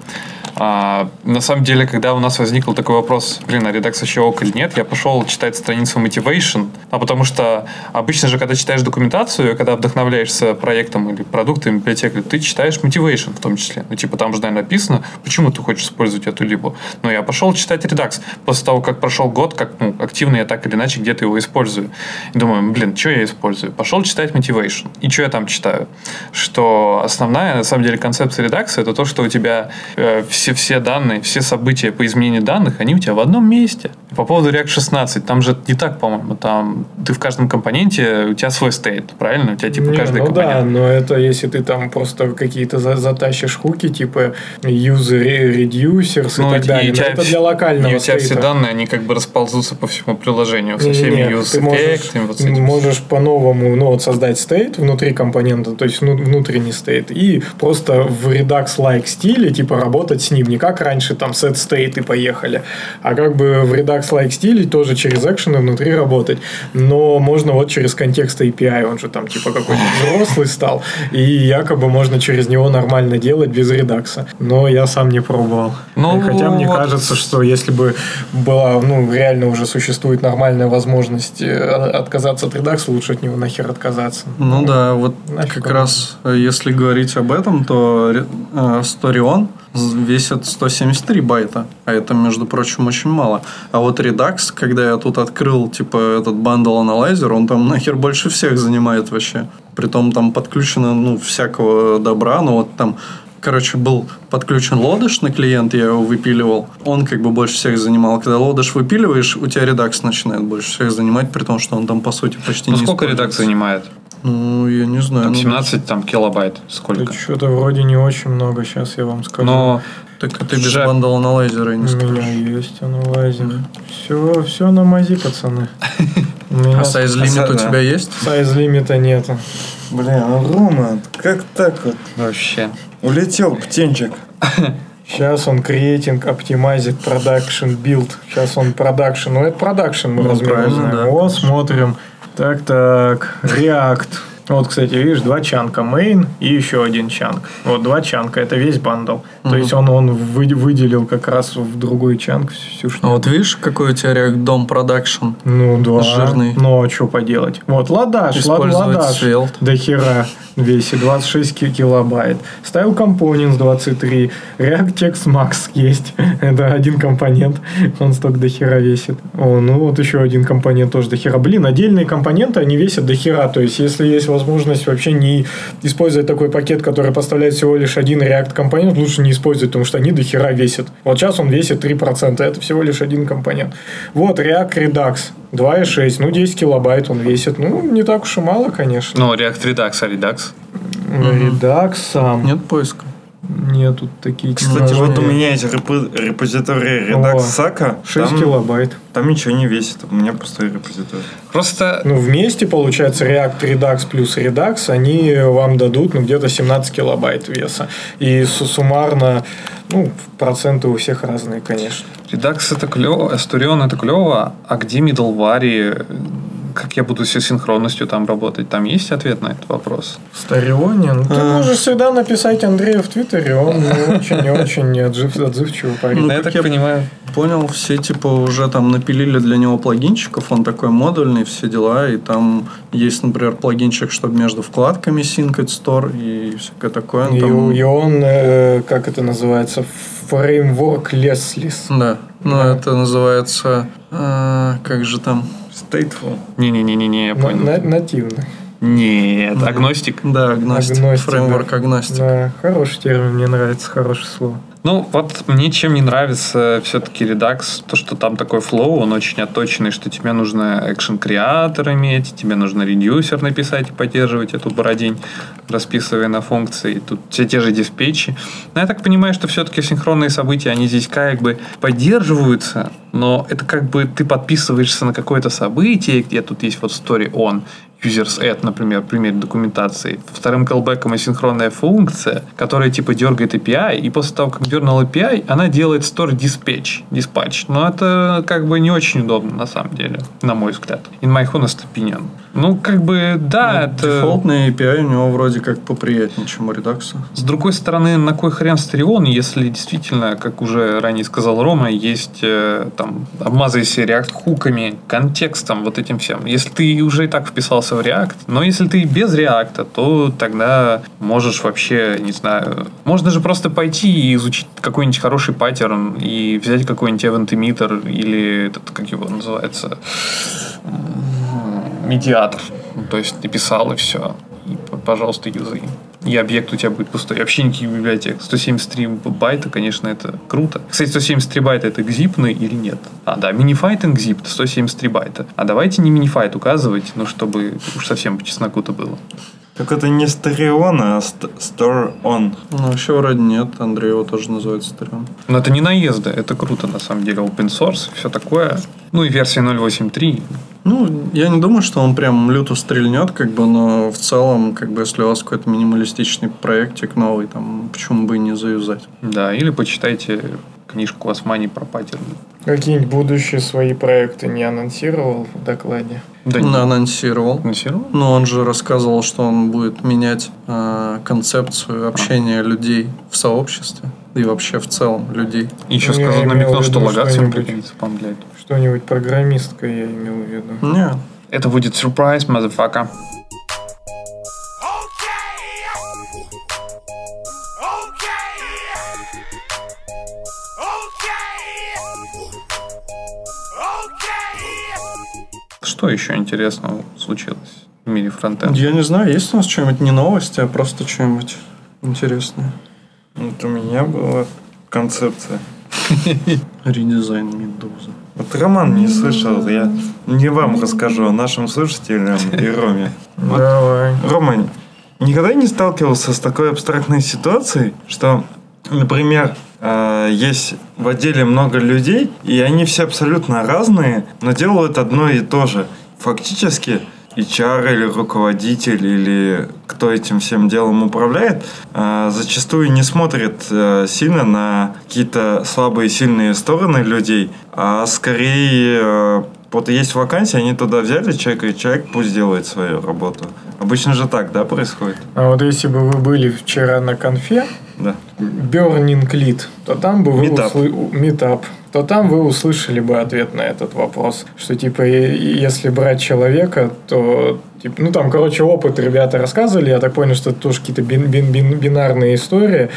А, на самом деле, когда у нас возник такой вопрос, блин, а редакс еще ок или нет, я пошел читать страницу Motivation, а потому что обычно же, когда читаешь документацию, когда вдохновляешься проектом или продуктом библиотекой, ты читаешь Motivation в том числе. Ну, типа, там же, наверное, написано, почему ты хочешь использовать эту либо. Но я пошел читать редакс. После того, как прошел год, как ну, активно я так или иначе где-то его использую. И думаю, блин, что я использую? Пошел читать Motivation. И что я там читаю? Что основная, на самом деле, концепция редакции это то, что у тебя э, все, все данные, все события по изменению данных, они у тебя в одном месте. По поводу React 16, там же не так, по-моему. Там ты в каждом компоненте, у тебя свой стейт, правильно? У тебя типа Не, каждый ну да, компонент. но это если ты там просто какие-то за- затащишь хуки, типа user reducers и Ну, так и далее. тебя это для локального И у тебя все данные, они как бы расползутся по всему приложению со всеми Не-не-не, use ты можешь, эффектами, вот можешь по-новому ну, вот создать стейт внутри компонента, то есть ну, внутренний стейт, и просто в Redux-like стиле типа работать с ним. Не как раньше там set state и поехали, а как бы в Redux-like стиле тоже через экшены внутри работать. Но можно вот через контекст API, он же там типа какой-то взрослый стал, и якобы можно через него нормально делать без редакса. Но я сам не пробовал. Ну, Хотя мне вот. кажется, что если бы была, ну, реально уже существует нормальная возможность э, отказаться от Redux а, лучше от него нахер отказаться. Ну да, вот нафиг как он раз э, если говорить об этом, то э, Storeon весит 173 байта, а это, между прочим, очень мало. А вот Redux, когда я тут открыл, типа, этот bundle analyzer, он там нахер больше всех занимает вообще. Притом там подключено, ну, всякого добра, но вот там Короче, был подключен лодыш на клиент, я его выпиливал. Он как бы больше всех занимал. Когда лодыш выпиливаешь, у тебя редакс начинает больше всех занимать, при том, что он там, по сути, почти Ну, не сколько редакс занимает? Ну, я не знаю. Там ну, 17 там килобайт. Сколько? Что-то вроде не очень много, сейчас я вам скажу. Но Так это без Жаль. бандла на лазера и У не скажешь. меня есть аналайзер. Все, все на мази, пацаны. У А сайз лимит у тебя есть? сайз лимита нету. Блин, ну, Рома, как так вот? вообще. Улетел птенчик. Сейчас он creating optimized production build. Сейчас он production. Ну, это production мы Ну, размер правильно, знаем. да, О, конечно. смотрим. Так, так, React. Вот, кстати, видишь, два chunk а main и еще один chunk. Вот два chunk а, это весь bundle. То есть он, он вы- выделил как раз в другой chunk всю А штуку. вот видишь, какой у тебя React DOM Production? Ну да. Жирный. Ну а что поделать? Вот ладаш, ладаш. До хера весит 26 ки- килобайт. Style Components 23. React Text Max есть. Это один компонент. Он столько до хера весит. О, ну вот еще один компонент тоже до хера. Блин, отдельные компоненты, они весят до хера. То есть, если есть возможность вообще не использовать такой пакет, который поставляет всего лишь один React компонент, лучше не использовать, потому что они до хера весят. Вот сейчас он весит 3%, это всего лишь один компонент. Вот React Redux 2.6, ну 10 килобайт он весит. Ну, не так уж и мало, конечно. Ну, React Redux, а Redux? Redux сам. Нет поиска? Нету такие Кстати, вот у меня есть репо- репозиторий О, Redux Saka. 6 Там, килобайт. там ничего не весит. У меня пустой репозиторий. Просто Ну, вместе, получается, React Redux плюс Redux, они вам дадут, ну, где-то 17 килобайт веса. И су- суммарно, ну, проценты у всех разные, конечно. Redux это клево, Asturion это клево, а где middleware, как я буду с синхронностью там работать? Там есть ответ на этот вопрос? В Старионе, ну, ты можешь всегда написать Андрею в Твиттере, он ну, очень и очень отзыв, отзывчивый парень. Ну, я как так я понимаю. Понял, все типа уже там напилили для него плагинчиков, он такой модульный, все дела, и там есть, например, плагинчик, чтобы между вкладками синкать стор и всякое такое. И, Там- и он, э, как это называется, фреймворк Lesless. Да, ну Да. это называется, а, как же там, Stateful. Не-не-не-не, я понял. на- нативный. Нет, агностик. да, агностик, Агностик, фреймворк да. агностик. Да, хороший термин, мне нравится, хорошее слово. Ну, вот мне чем не нравится все-таки Redux, то, что там такой флоу, он очень отточенный, что тебе нужно экшен креатор иметь, тебе нужно редюсер написать и поддерживать эту бородень, расписывая на функции. Тут все те же диспетчи. Но я так понимаю, что все-таки синхронные события, они здесь как бы поддерживаются, но это как бы ты подписываешься на какое-то событие, где тут есть вот story on, users add, например, пример документации. Вторым callbackом асинхронная функция, которая типа дергает API, и после того, как дернул API, она делает store dispatch, dispatch. Но это как бы не очень удобно на самом деле, на мой взгляд. In my honest opinion. Ну, как бы, да, это... Дефолтный API у него вроде как поприятнее, чем у Redux. С другой стороны, на кой хрен Стерион, если действительно, как уже ранее сказал Рома, есть э, там обмазывайся React хуками, контекстом, вот этим всем. Если ты уже и так вписался в React, но если ты без React, то тогда можешь вообще, не знаю, можно же просто пойти и изучить какой-нибудь хороший паттерн и взять какой-нибудь event emitter или этот, как его называется, медиатор. Ну, То есть ты писал и все. И, пожалуйста, юзай. И объект у тебя будет пустой. Вообще никаких библиотек. 173 байта, конечно, это круто. Кстати, 173 байта это экзипный или нет? А, да, минифайт экзип 173 байта. А давайте не минифайт указывать, ну, чтобы уж совсем по чесноку-то было. Так это не Sterion, а ст- Store On. Ну, вообще вроде нет, Андрей его тоже называет Стереон. Но это не наезды, это круто, на самом деле. Open source, все такое. Ну, и версия 0.8.3. Ну, я не думаю, что он прям люто стрельнет, как бы, но в целом, как бы, если у вас какой-то минималистичный проектик новый, там, почему бы и не заюзать? Да, или почитайте книжку Османи про паттерны. Какие-нибудь будущие свои проекты не анонсировал в докладе? Да, не анонсировал. анонсировал? Но он же рассказывал, что он будет менять э, концепцию общения людей в сообществе и вообще в целом людей. Еще Ну, сказал, намекнул, что что-нибудь. пригодится, этого. Что-нибудь программистское я имел в виду. Не, Это будет сюрприз, motherfucker. Что еще интересного случилось в мире фронтенда? я не знаю, есть у нас что-нибудь не новости, а просто что-нибудь интересное. Вот у меня была концепция. Редизайн Медузы. Вот Роман не слышал, я не вам расскажу, а нашим слушателям и Роме. Давай. Рома, никогда не сталкивался с такой абстрактной ситуацией, что, например, э, есть в отделе много людей, и они все абсолютно разные, но делают одно и то же. Фактически HR или руководитель или кто этим всем делом управляет, э, зачастую не смотрит э, сильно на какие-то слабые и сильные стороны людей, а скорее вот есть вакансия, они туда взяли человека, и человек пусть делает свою работу. Обычно же так, да, происходит? А вот если бы вы были вчера на конфе, Да. Burning Lead, то там бы вы Meetup. Meetup, то там вы услышали бы ответ на этот вопрос. Что типа, если брать человека, то типа, ну там, короче, опыт ребята рассказывали, я так понял, что это тоже какие-то бин- бин- бин- бинарные истории,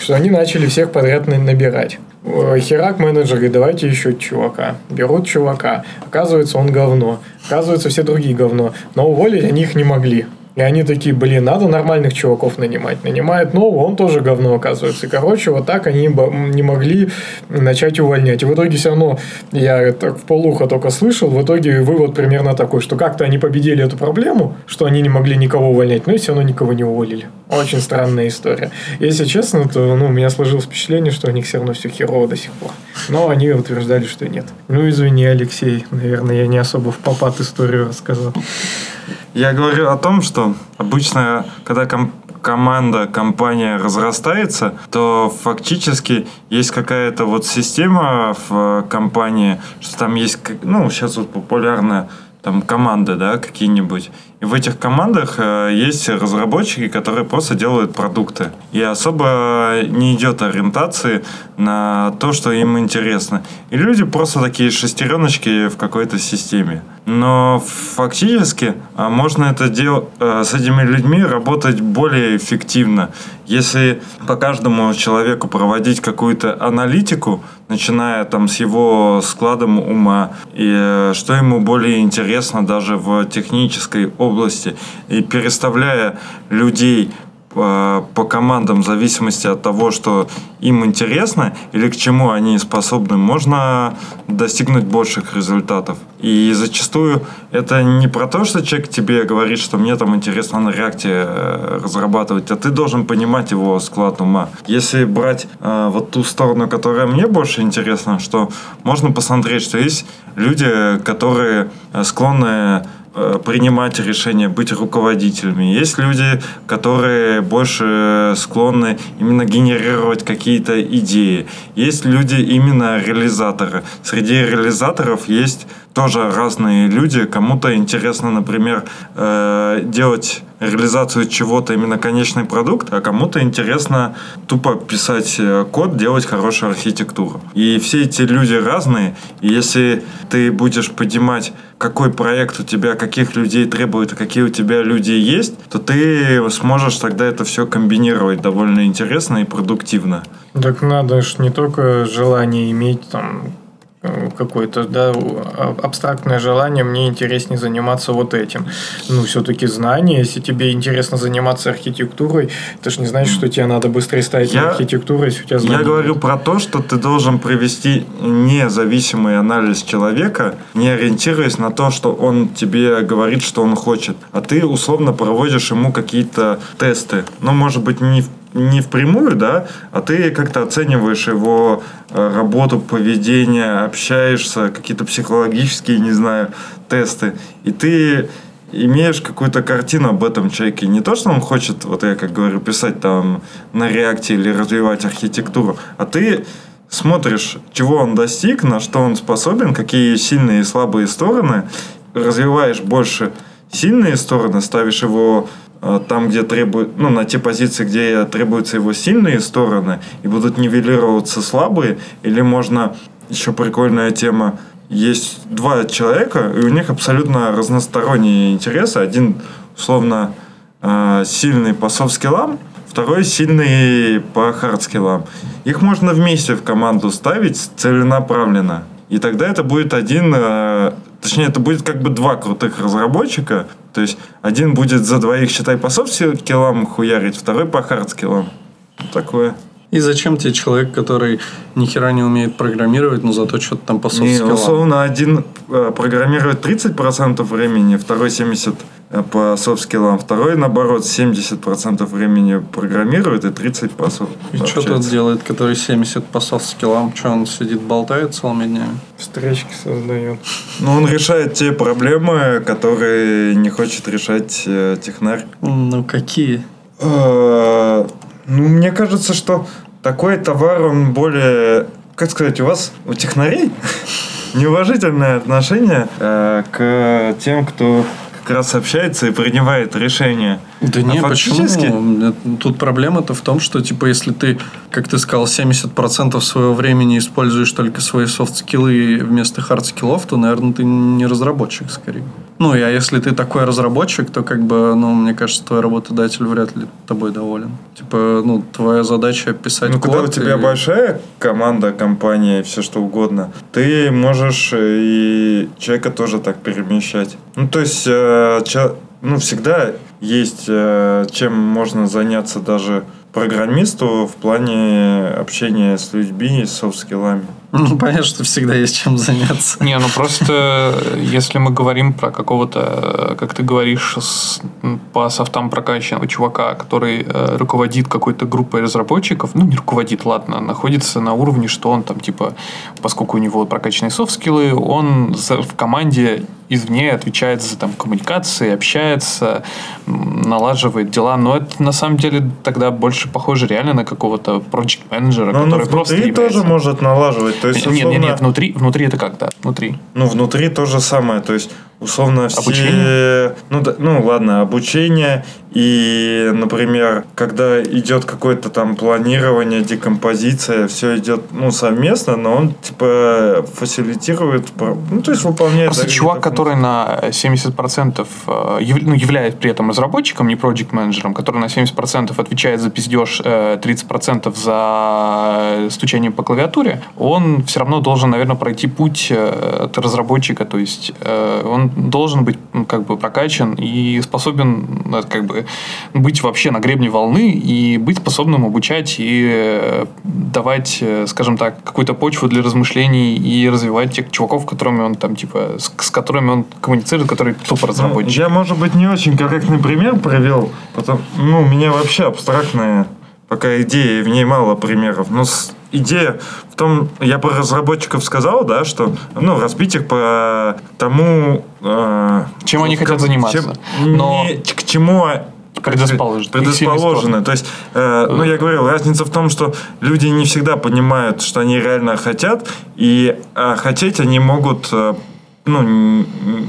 что они начали всех подряд на- набирать. Э, Херак менеджер говорит, давайте еще чувака. Берут чувака. Оказывается, он говно. Оказывается, все другие говно. Но уволить они их не могли. И они такие, блин, надо нормальных чуваков нанимать. Нанимают нового, он тоже говно оказывается. И, короче, вот так они не могли начать увольнять. И в итоге все равно, я так в полухо только слышал, в итоге вывод примерно такой, что как-то они победили эту проблему, что они не могли никого увольнять, но и все равно никого не уволили. Очень странная история. Если честно, то ну, у меня сложилось впечатление, что у них все равно все херово до сих пор. Но они утверждали, что нет. Ну, извини, Алексей, наверное, я не особо в попад историю рассказал. Я говорю о том, что обычно, когда ком- команда, компания разрастается, то фактически есть какая-то вот система в э, компании, что там есть, ну, сейчас вот популярно там команды, да, какие-нибудь. В этих командах э, есть разработчики, которые просто делают продукты. И особо не идет ориентации на то, что им интересно. И люди просто такие шестереночки в какой-то системе. Но фактически а, можно это делать с этими людьми работать более эффективно. Если по каждому человеку проводить какую-то аналитику, начиная там с его складом ума, и э, что ему более интересно даже в технической области, и переставляя людей э, по командам в зависимости от того, что им интересно или к чему они способны, можно достигнуть больших результатов. И зачастую это не про то, что человек тебе говорит, что мне там интересно на реакте э, разрабатывать, а ты должен понимать его склад ума. Если брать э, вот ту сторону, которая мне больше интересна, что можно посмотреть, что есть люди, которые склонны принимать решения, быть руководителями. Есть люди, которые больше склонны именно генерировать какие-то идеи. Есть люди именно реализаторы. Среди реализаторов есть тоже разные люди. Кому-то интересно, например, э, делать реализацию чего-то именно конечный продукт, а кому-то интересно тупо писать э, код, делать хорошую архитектуру. И все эти люди разные. И если ты будешь понимать, какой проект у тебя, каких людей требует, и какие у тебя люди есть, то ты сможешь тогда это все комбинировать довольно интересно и продуктивно. Так надо ж не только желание иметь там какое-то, да, а- абстрактное желание, мне интереснее заниматься вот этим. Ну, все-таки знание, если тебе интересно заниматься архитектурой, это ж не значит, что тебе надо быстрее ставить Я- если у тебя знаний Я говорю про то, что ты должен провести независимый анализ человека, не ориентируясь на то, что он тебе говорит, что он хочет, а ты условно проводишь ему какие-то тесты. Ну, может быть, не в не впрямую, да, а ты как-то оцениваешь его э, работу, поведение, общаешься, какие-то психологические, не знаю, тесты. И ты имеешь какую-то картину об этом человеке. Не то, что он хочет, вот я как говорю, писать там на реакте или развивать архитектуру, а ты смотришь, чего он достиг, на что он способен, какие сильные и слабые стороны, развиваешь больше сильные стороны, ставишь его там, где требует, ну, на те позиции, где требуются его сильные стороны, и будут нивелироваться слабые, или можно, еще прикольная тема, есть два человека, и у них абсолютно разносторонние интересы. Один, условно, э, сильный по soft skill ам, второй сильный по hard skill ам. Их можно вместе в команду ставить целенаправленно. И тогда это будет один, э, точнее, это будет как бы два крутых разработчика. То есть один будет за двоих, считай, по soft skill ам хуярить, второй по hard skill ам. Такое. И зачем тебе человек, который ни хера не умеет программировать, но зато что-то там по Не, soft skill ам? условно, один э, программирует 30% времени, второй 70% э, по софт-скиллам, второй, наоборот, 70% времени программирует и 30% по софт И что тот делает, который 70 по софт-скиллам? Что, он сидит, болтает целыми днями? Встречки создает. Ну, он решает те проблемы, которые не хочет решать э, технарь. Ну, какие? Э, Ну, мне кажется, что такой товар, он более... Как сказать, у вас, у технарей неуважительное отношение э, к тем, кто как раз общается и принимает решения. Да А не, фактически- почему? Это- Тут проблема-то в том, что, типа, если ты, как ты сказал, 70% своего времени используешь только свои soft skill ы вместо hard skill ов, то, наверное, ты не разработчик, скорее. Ну, и а если ты такой разработчик, то, как бы, ну, мне кажется, твой работодатель вряд ли тобой доволен. Типа, ну, твоя задача писать Ну, когда у код тебя и- большая команда, компания все что угодно, ты можешь э, и человека тоже так перемещать. Ну, то есть, э, ча- ну, всегда есть э, чем можно заняться даже программисту в плане общения с людьми и софт-скиллами. Ну, понятно, что всегда есть чем заняться. Не, ну просто если мы говорим про какого-то, как ты говоришь, с- по софтам прокачанного чувака, который э, руководит какой-то группой разработчиков, ну не руководит, ладно, находится на уровне, что он там типа, поскольку у него прокачанные софт-скиллы, он в команде извне отвечает за там коммуникации, общается, налаживает дела, но это на самом деле тогда больше похоже реально на какого-то project менеджера он который просто внутри является... тоже может налаживать. То есть, Нет, нет, условно, нет, внутри, внутри это как, да, внутри. Ну, внутри то же самое. То есть, условно, все... Обучение? Ну, да, ну, ладно, обучение. И, например, когда идет какое-то там планирование, декомпозиция, все идет, ну, совместно, но он, типа, фасилитирует, ну, то есть, выполняет... Просто чувак, который на 70% э, яв- ну, является при этом разработчиком, не проект менеджером который на 70% отвечает за пиздеж, э, 30% за стучание по клавиатуре, он все равно должен, наверное, пройти путь э, от разработчика, то есть э, он должен быть как бы прокачан и способен это как бы быть вообще на гребне волны и быть способным обучать и э, давать, э, скажем так, какую-то почву для размышлений и развивать тех чуваков, которыми он там, типа, с, с которыми он коммуницирует, которые тупо Ну, разработчики. я, может быть, не очень корректный пример привел. Потом, ну, у меня вообще абстрактная пока идея, в ней мало примеров. Но с- идея в том, я про разработчиков сказал, да, что, ну, разбить их по тому... э, Чем они хотят заниматься. чем- Но- не к чему Предрасположены. Предрасположены. То есть, э, ну, я говорил, разница в том, что люди не всегда понимают, что они реально хотят, и а, хотеть они могут э, ну,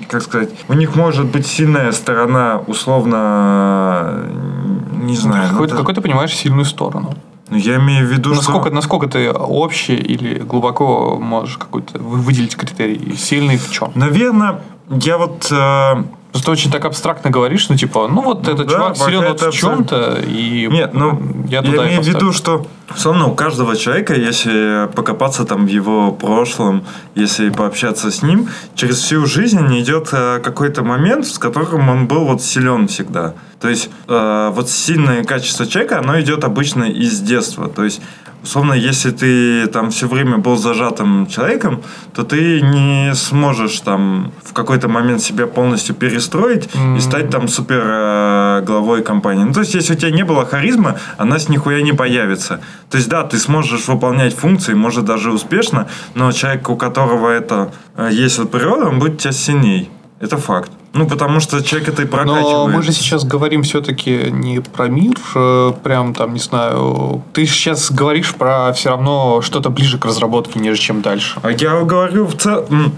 как сказать, у них может быть сильная сторона, условно, э, не знаю. ну, Какой, это- какой понимаешь сильную сторону? Ну, я имею в виду, насколько, что... насколько ты общий или глубоко можешь какой-то вы- выделить критерий? Сильный в чем? Наверное, я вот... э, Просто очень так абстрактно говоришь, ну типа, ну вот Ну этот да, чувак силен вот в чем-то, и Нет, ну, я я, туда и имею в виду, что все равно у каждого человека, если покопаться там в его прошлом, если пообщаться с ним, через всю жизнь идет э, какой-то момент, с которым он был вот силен всегда. То есть э, вот сильное качество человека, оно идет обычно из детства. То есть Условно, если ты там все время был зажатым человеком, то ты не сможешь там в какой-то момент себя полностью перестроить и стать там супер э, главой компании. Ну, то есть, если у тебя не было харизмы, она с нихуя не появится. То есть, да, ты сможешь выполнять функции, может даже успешно, но человек, у которого это э, есть от природы, он будет тебя сильней. Это факт. Ну, потому что человек это и прокачивает. Но мы же сейчас говорим все-таки не про мир, э, прям там, не знаю, ты сейчас говоришь про все равно что-то ближе к разработке, нежели чем дальше. А я говорю, в целом,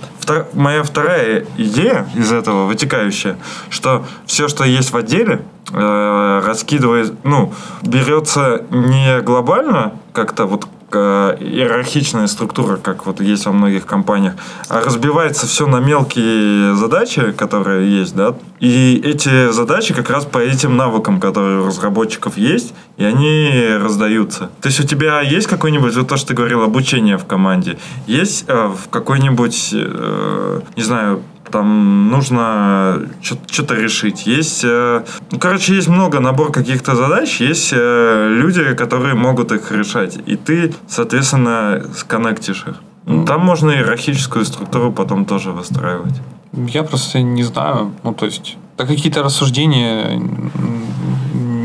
моя вторая идея из этого вытекающая, что все, что есть в отделе, э, раскидывает, ну, берется не глобально, как-то вот иерархичная структура, как вот есть во многих компаниях, а разбивается все на мелкие задачи, которые есть, да, и эти задачи как раз по этим навыкам, которые у разработчиков есть, и они раздаются. То есть у тебя есть какой-нибудь, вот то, что ты говорил, обучение в команде, есть э, в какой-нибудь, э, не знаю, там нужно что-то решить. Есть, э, ну, короче, есть много набор каких-то задач, есть э, люди, которые могут их решать, и ты, соответственно, сконнектишь их. Ну, Там можно иерархическую структуру потом тоже выстраивать. Я просто не знаю. Ну, то есть, это какие-то рассуждения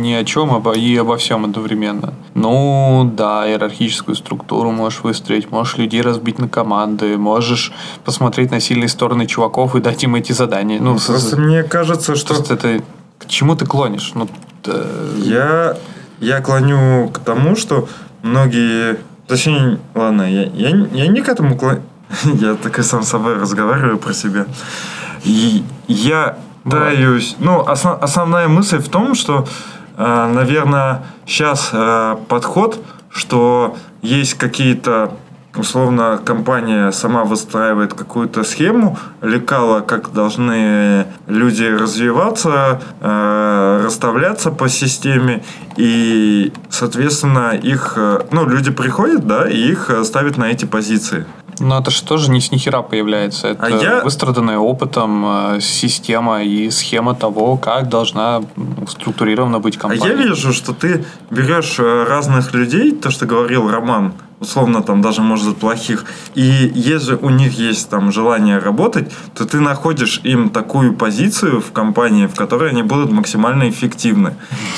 ни о чем обо, и обо всем одновременно. Ну, да, иерархическую структуру можешь выстроить, можешь людей разбить на команды, можешь посмотреть на сильные стороны чуваков и дать им эти задания. Ну, с- Просто мне кажется, что Просто это... К чему ты клонишь? Ну, я, я клоню к тому, что многие... Точнее, ладно, я, я, я не к этому клоню. Я так и сам с собой разговариваю про себя. И я пытаюсь... Ну, осно- основная мысль в том, что, наверное, сейчас подход, что есть какие-то условно компания сама выстраивает какую-то схему лекала, как должны люди развиваться, э, расставляться по системе, и, соответственно, их, э, ну, люди приходят, да, и их э, ставят на эти позиции. Ну, это же тоже не с нихера появляется. Это А я- выстраданная опытом э, система и схема того, как должна м, структурирована быть А компания. я вижу, что ты берешь э, разных людей, то, что говорил Роман, условно там даже, может, плохих, и если у них есть там желание работать, то ты находишь им такую позицию в компании, в которой они будут максимально эффективны.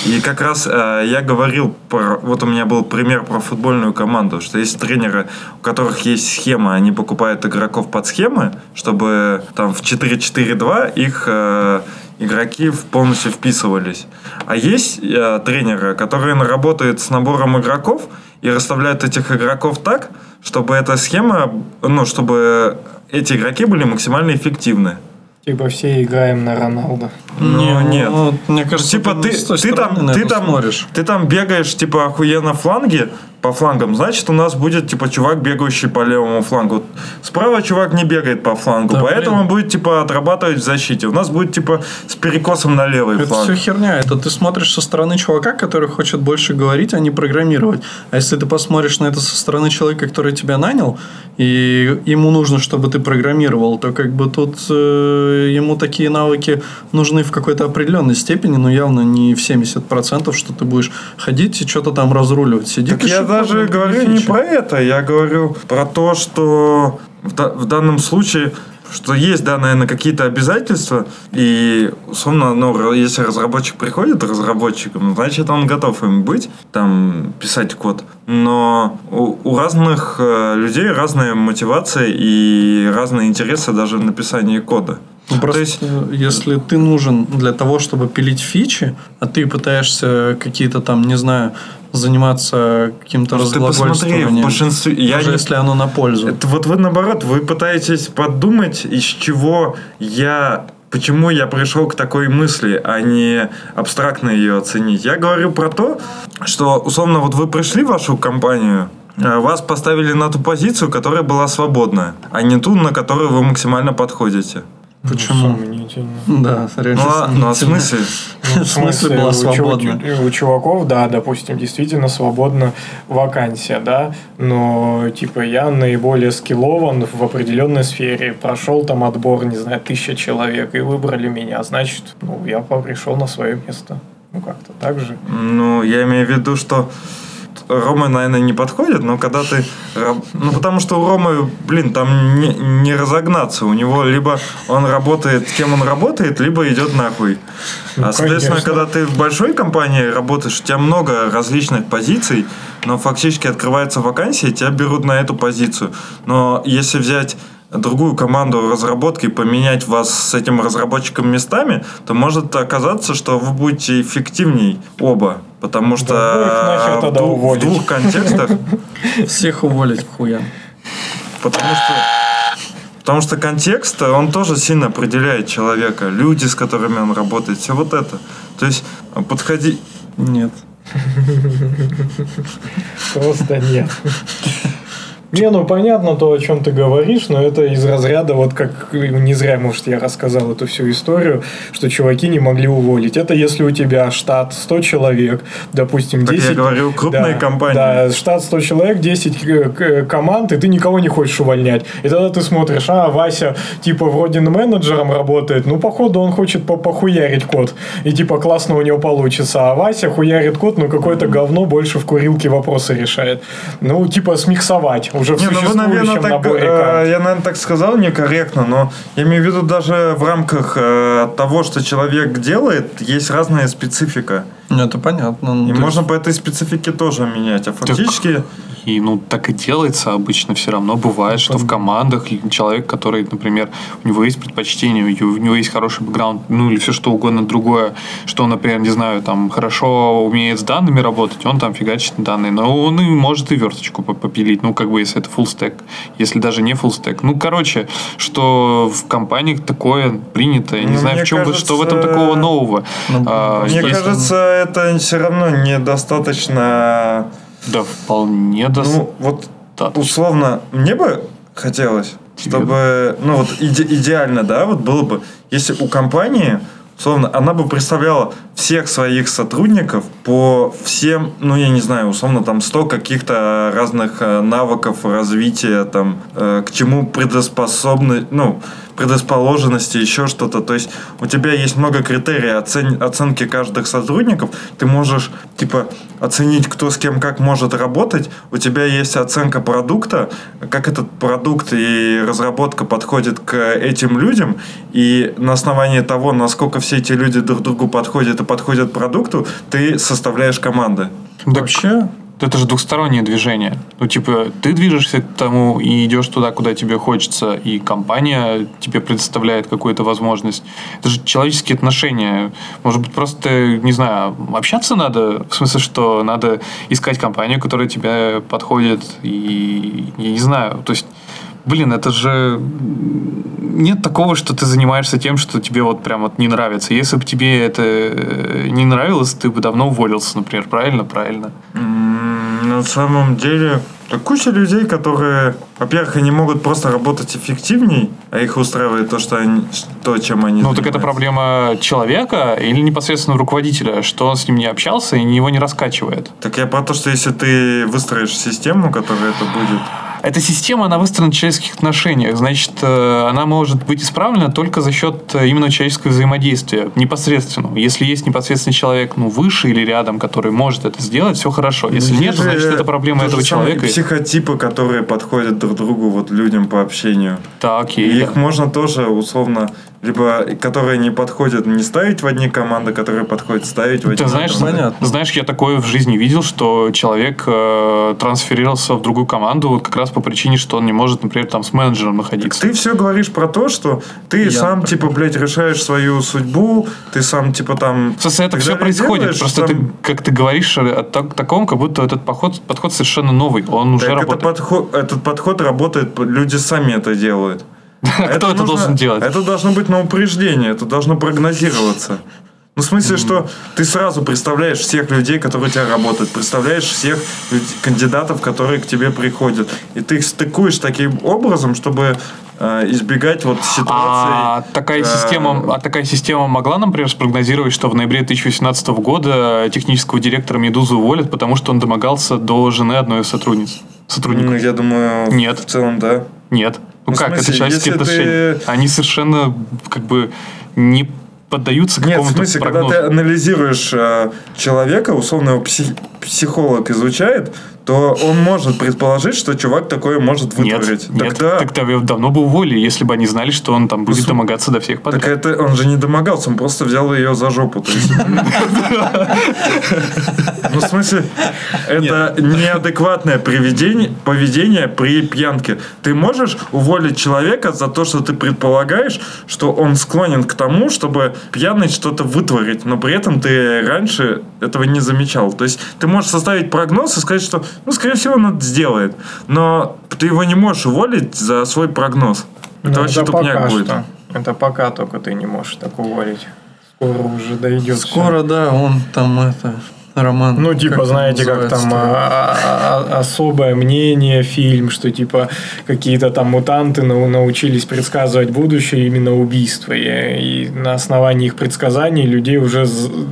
И как раз э, я говорил, про, вот у меня был пример про футбольную команду, что есть тренеры, у которых есть схема, они покупают игроков под схемы, чтобы там в 4-4-2 их э, игроки полностью вписывались. А есть э, тренеры, которые работают с набором игроков и расставляют этих игроков так, чтобы эта схема, ну, чтобы эти игроки были максимально эффективны. Типа все играем на Роналдо. Ну, Не, нет. ну, мне кажется, Типа ты, ты там, ты там, смотришь. ты там бегаешь типа охуенно фланги по флангам, значит у нас будет типа чувак бегающий по левому флангу. Справа чувак не бегает по флангу, Да, поэтому блин. он будет типа отрабатывать в защите. У нас будет типа с перекосом на левый Это фланг. все херня. Это ты смотришь со стороны чувака, который хочет больше говорить, а не программировать. А если ты посмотришь на это со стороны человека, который тебя нанял, и ему нужно, чтобы ты программировал, то как бы тут э, ему такие навыки нужны в какой-то определенной степени, но явно не в 70%, что ты будешь ходить и что-то там разруливать. Сиди, Так я даже говорю не про это, я говорю про то, что в, в данном случае что есть, да, наверное, какие-то обязательства, и, условно, ну, если разработчик приходит разработчиком, значит, он готов им быть, там, писать код. Но у, у разных э, людей разная мотивация и разные интересы даже в написании кода. Ну, просто, То есть- если ты нужен для того, чтобы пилить фичи, а ты пытаешься какие-то там, не знаю, заниматься каким-то Ты посмотри, в разглагольствованием, большинстве... Я даже не- если оно на пользу. Это вот вы наоборот, вы пытаетесь подумать, из чего я почему я пришел к такой мысли, а не абстрактно ее оценить. Я говорю про то, что, условно, вот вы пришли в вашу компанию, а вас поставили на ту позицию, которая была свободная, а не ту, на которую вы максимально подходите. Почему? Сомнительно. Да, реально. Ну, а, ну а смысле? Ну, В смысле была у свободна? У, чуваков, да, допустим, действительно свободна вакансия, да, но типа я наиболее скиллован в определенной сфере, прошел там отбор, не знаю, тысяча человек и выбрали меня, значит, ну, я пришел на свое место. Ну, как-то так же. Ну, я имею в виду, что Рома, наверное, не подходит, но когда ты... Ну, потому что у Ромы, блин, там не, не разогнаться. У него либо он работает, кем он работает, либо идет нахуй. Ну, а, соответственно, конечно. когда ты в большой компании работаешь, у тебя много различных позиций, но фактически открывается вакансия, тебя берут на эту позицию. Но если взять другую команду разработки, поменять вас с этим разработчиком местами, то может оказаться, что вы будете эффективней оба. Потому что Да, ну в, двух- в двух контекстах, Всех уволить к хуям. потому что Потому что контекст, он тоже сильно определяет человека. Люди, с которыми он работает, все вот это. То есть подходи... Нет. Просто нет. Не, ну понятно то, о чем ты говоришь, но это из разряда, вот как не зря, может, я рассказал эту всю историю, что чуваки не могли уволить. Это если у тебя штат 100 человек, допустим, Так 10... я говорю, крупные да, компании. Да, штат 100 человек, 10 к- к- команд, и ты никого не хочешь увольнять. И тогда ты смотришь, а, Вася, типа, вроде менеджером работает, ну, походу, он хочет по- похуярить код. И, типа, классно у него получится. А Вася хуярит код, ну, какое-то говно больше в курилке вопросы решает. Ну, типа, смиксовать уже в Не, ну вы, наверное, так, наборе э, карт. я, наверное, так сказал некорректно, но я имею в виду даже в рамках э, того, что человек делает, есть разная специфика. Ну, Это понятно. Ну, И можно есть- по этой специфике тоже менять. А фактически... И ну так и делается обычно все равно. Бывает, что в командах человек, который, например, у него есть предпочтение, у него есть хороший бэкграунд, ну или все что угодно другое, что он, например, не знаю, там хорошо умеет с данными работать, он там фигачит данные, но он и может и верточку по- попилить, ну как бы если это full stack, если даже не full stack. Ну короче, что в компаниях такое принято, я не Ну, знаю, мне в чем бы- что в этом кажется, такого нового. Ну, А, Мне кажется, это все равно недостаточно... да, вполне Ну, достаточно. вот условно, мне бы хотелось, чтобы, ну вот иде- идеально, да, вот было бы, если у компании, условно, она бы представляла всех своих сотрудников по всем, ну я не знаю, условно, там 100 каких-то разных э, навыков развития, там, э, к чему предрасспособны, ну, предрасположенности, еще что-то. То есть у тебя есть много критерий оцен- оценки каждых сотрудников. Ты можешь, типа, оценить, кто с кем как может работать. У тебя есть оценка продукта, как этот продукт и разработка подходит к этим людям. И на основании того, насколько все эти люди друг другу подходят и подходят продукту, ты составляешь команды. Вообще, Это же двухстороннее движение. Ну, типа, ты движешься к тому и идешь туда, куда тебе хочется, и компания тебе предоставляет какую-то возможность. Это же человеческие отношения. Может быть, просто, не знаю, общаться надо, в смысле, что надо искать компанию, которая тебе подходит, и я не знаю, то есть Блин, это же нет такого, что ты занимаешься тем, что тебе вот прям вот не нравится. Если бы тебе это э, не нравилось, ты бы давно уволился, например. Правильно? Правильно. На самом деле, куча людей, которые, во-первых, они могут просто работать эффективней, а их устраивает то, что они, то чем они Ну, так это занимаются. проблема человека или непосредственно руководителя, что он с ним не общался и его не раскачивает. Так я про то, что если ты выстроишь систему, которая это будет... Эта система, она выстроена в человеческих отношениях. Значит, э, она может быть исправлена только за счет э, именно человеческого взаимодействия, непосредственно. Если есть непосредственный человек, ну, выше или рядом, который может это сделать, все хорошо. Если нет, значит, это проблема этого человека. Психотипы, которые подходят друг другу, вот людям по общению. Так, И да. их можно тоже условно, либо которые не подходят, не ставить в одни команды, которые подходят, ставить в одни Ты знаешь, команды. Понятно. знаешь, я такое в жизни видел, что человек э, трансферировался в другую команду вот как раз по причине, что он не может, например, там с менеджером находиться. Ты все говоришь про то, что ты Я сам, про- типа, блядь, решаешь свою судьбу, ты сам, типа, там... Смысле, это так все происходит. делаешь, Просто там- ты, как ты говоришь о так- таком, как будто этот подход, подход совершенно новый. Он уже Так это работает. подход, этот подход работает, люди сами это делают. Кто это нужно- должен делать? Это должно быть на упреждение, это должно прогнозироваться. Ну, в смысле, что ты сразу представляешь всех людей, которые у тебя работают, представляешь всех кандидатов, которые к тебе приходят. И ты их стыкуешь таким образом, чтобы э, избегать вот ситуаций. А такая, э, система, а такая система могла, например, спрогнозировать, что в ноябре 2018 года технического директора «Медузы» уволят, потому что он домогался до жены одной из сотрудниц? Сотрудников. Ну, я думаю, Нет. в целом, да. Нет. Ну, Ну, в как, смысле, это человеческие отношения. ты- Они совершенно как бы не поддаются Нет, в какому-то смысле, когда прогнозу. ты анализируешь э, человека, условно его псих- психолог изучает, то он может предположить, что чувак такое может Нет, вытворить. нет, Тогда, тогда его давно бы уволили, если бы они знали, что он там будет су- домогаться до всех подряд. так это он же не домогался, он просто взял ее за жопу. Ну, в смысле, это неадекватное поведение при пьянке. Ты можешь уволить человека за то, что ты предполагаешь, что он склонен к тому, чтобы пьяный что-то вытворить, но при этом ты раньше этого не замечал. То есть ты можешь составить прогноз и сказать, что, ну, скорее всего, он это сделает. Но ты его не можешь уволить за свой прогноз. Это Ну, вообще тупняк пока будет. что. Это пока только ты не можешь так уволить. Скоро уже дойдет. скоро, да, он там это Роман. Ну, типа, как знаете, как там а, а, а, особое мнение фильм, что типа какие-то там мутанты нау- научились предсказывать будущее именно убийство. И, и на основании их предсказаний людей уже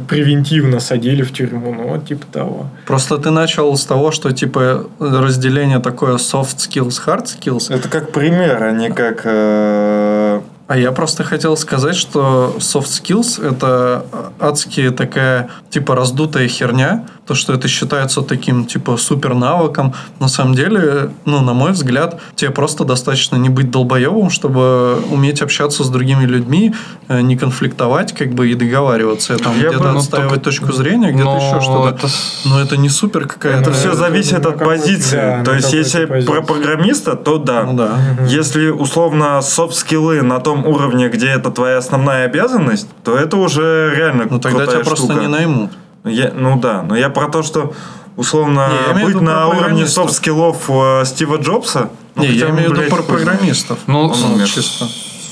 превентивно садили в тюрьму. Ну, вот типа того. Просто ты начал с того, что типа разделение такое soft skills, hard skills. Это как пример, а не как... э, А я просто хотел сказать, что soft skills это адски такая типа раздутая херня, то, что это считается таким типа супер навыком. На самом деле, ну, на мой взгляд, тебе просто достаточно не быть долбоебом, чтобы уметь общаться с другими людьми, э, не конфликтовать, как бы и договариваться, там Я где-то ну, отстаивать только- точку зрения, где-то Но еще что-то. это Но это не супер какая-то. Это все это зависит на от позиции. да, То есть, если позиции. про программиста, то да. Ну да. Если условно soft skill ы на том уровне, где это твоя основная обязанность, то это уже реально Ну тогда тебя просто штука. не наймут. Я- ну да, но я про то, что условно Не, быть на уровне soft skill ов э, Стива Джобса. ну, не, хотя я имею в виду про программистов. Ну, Ну, умер. чисто.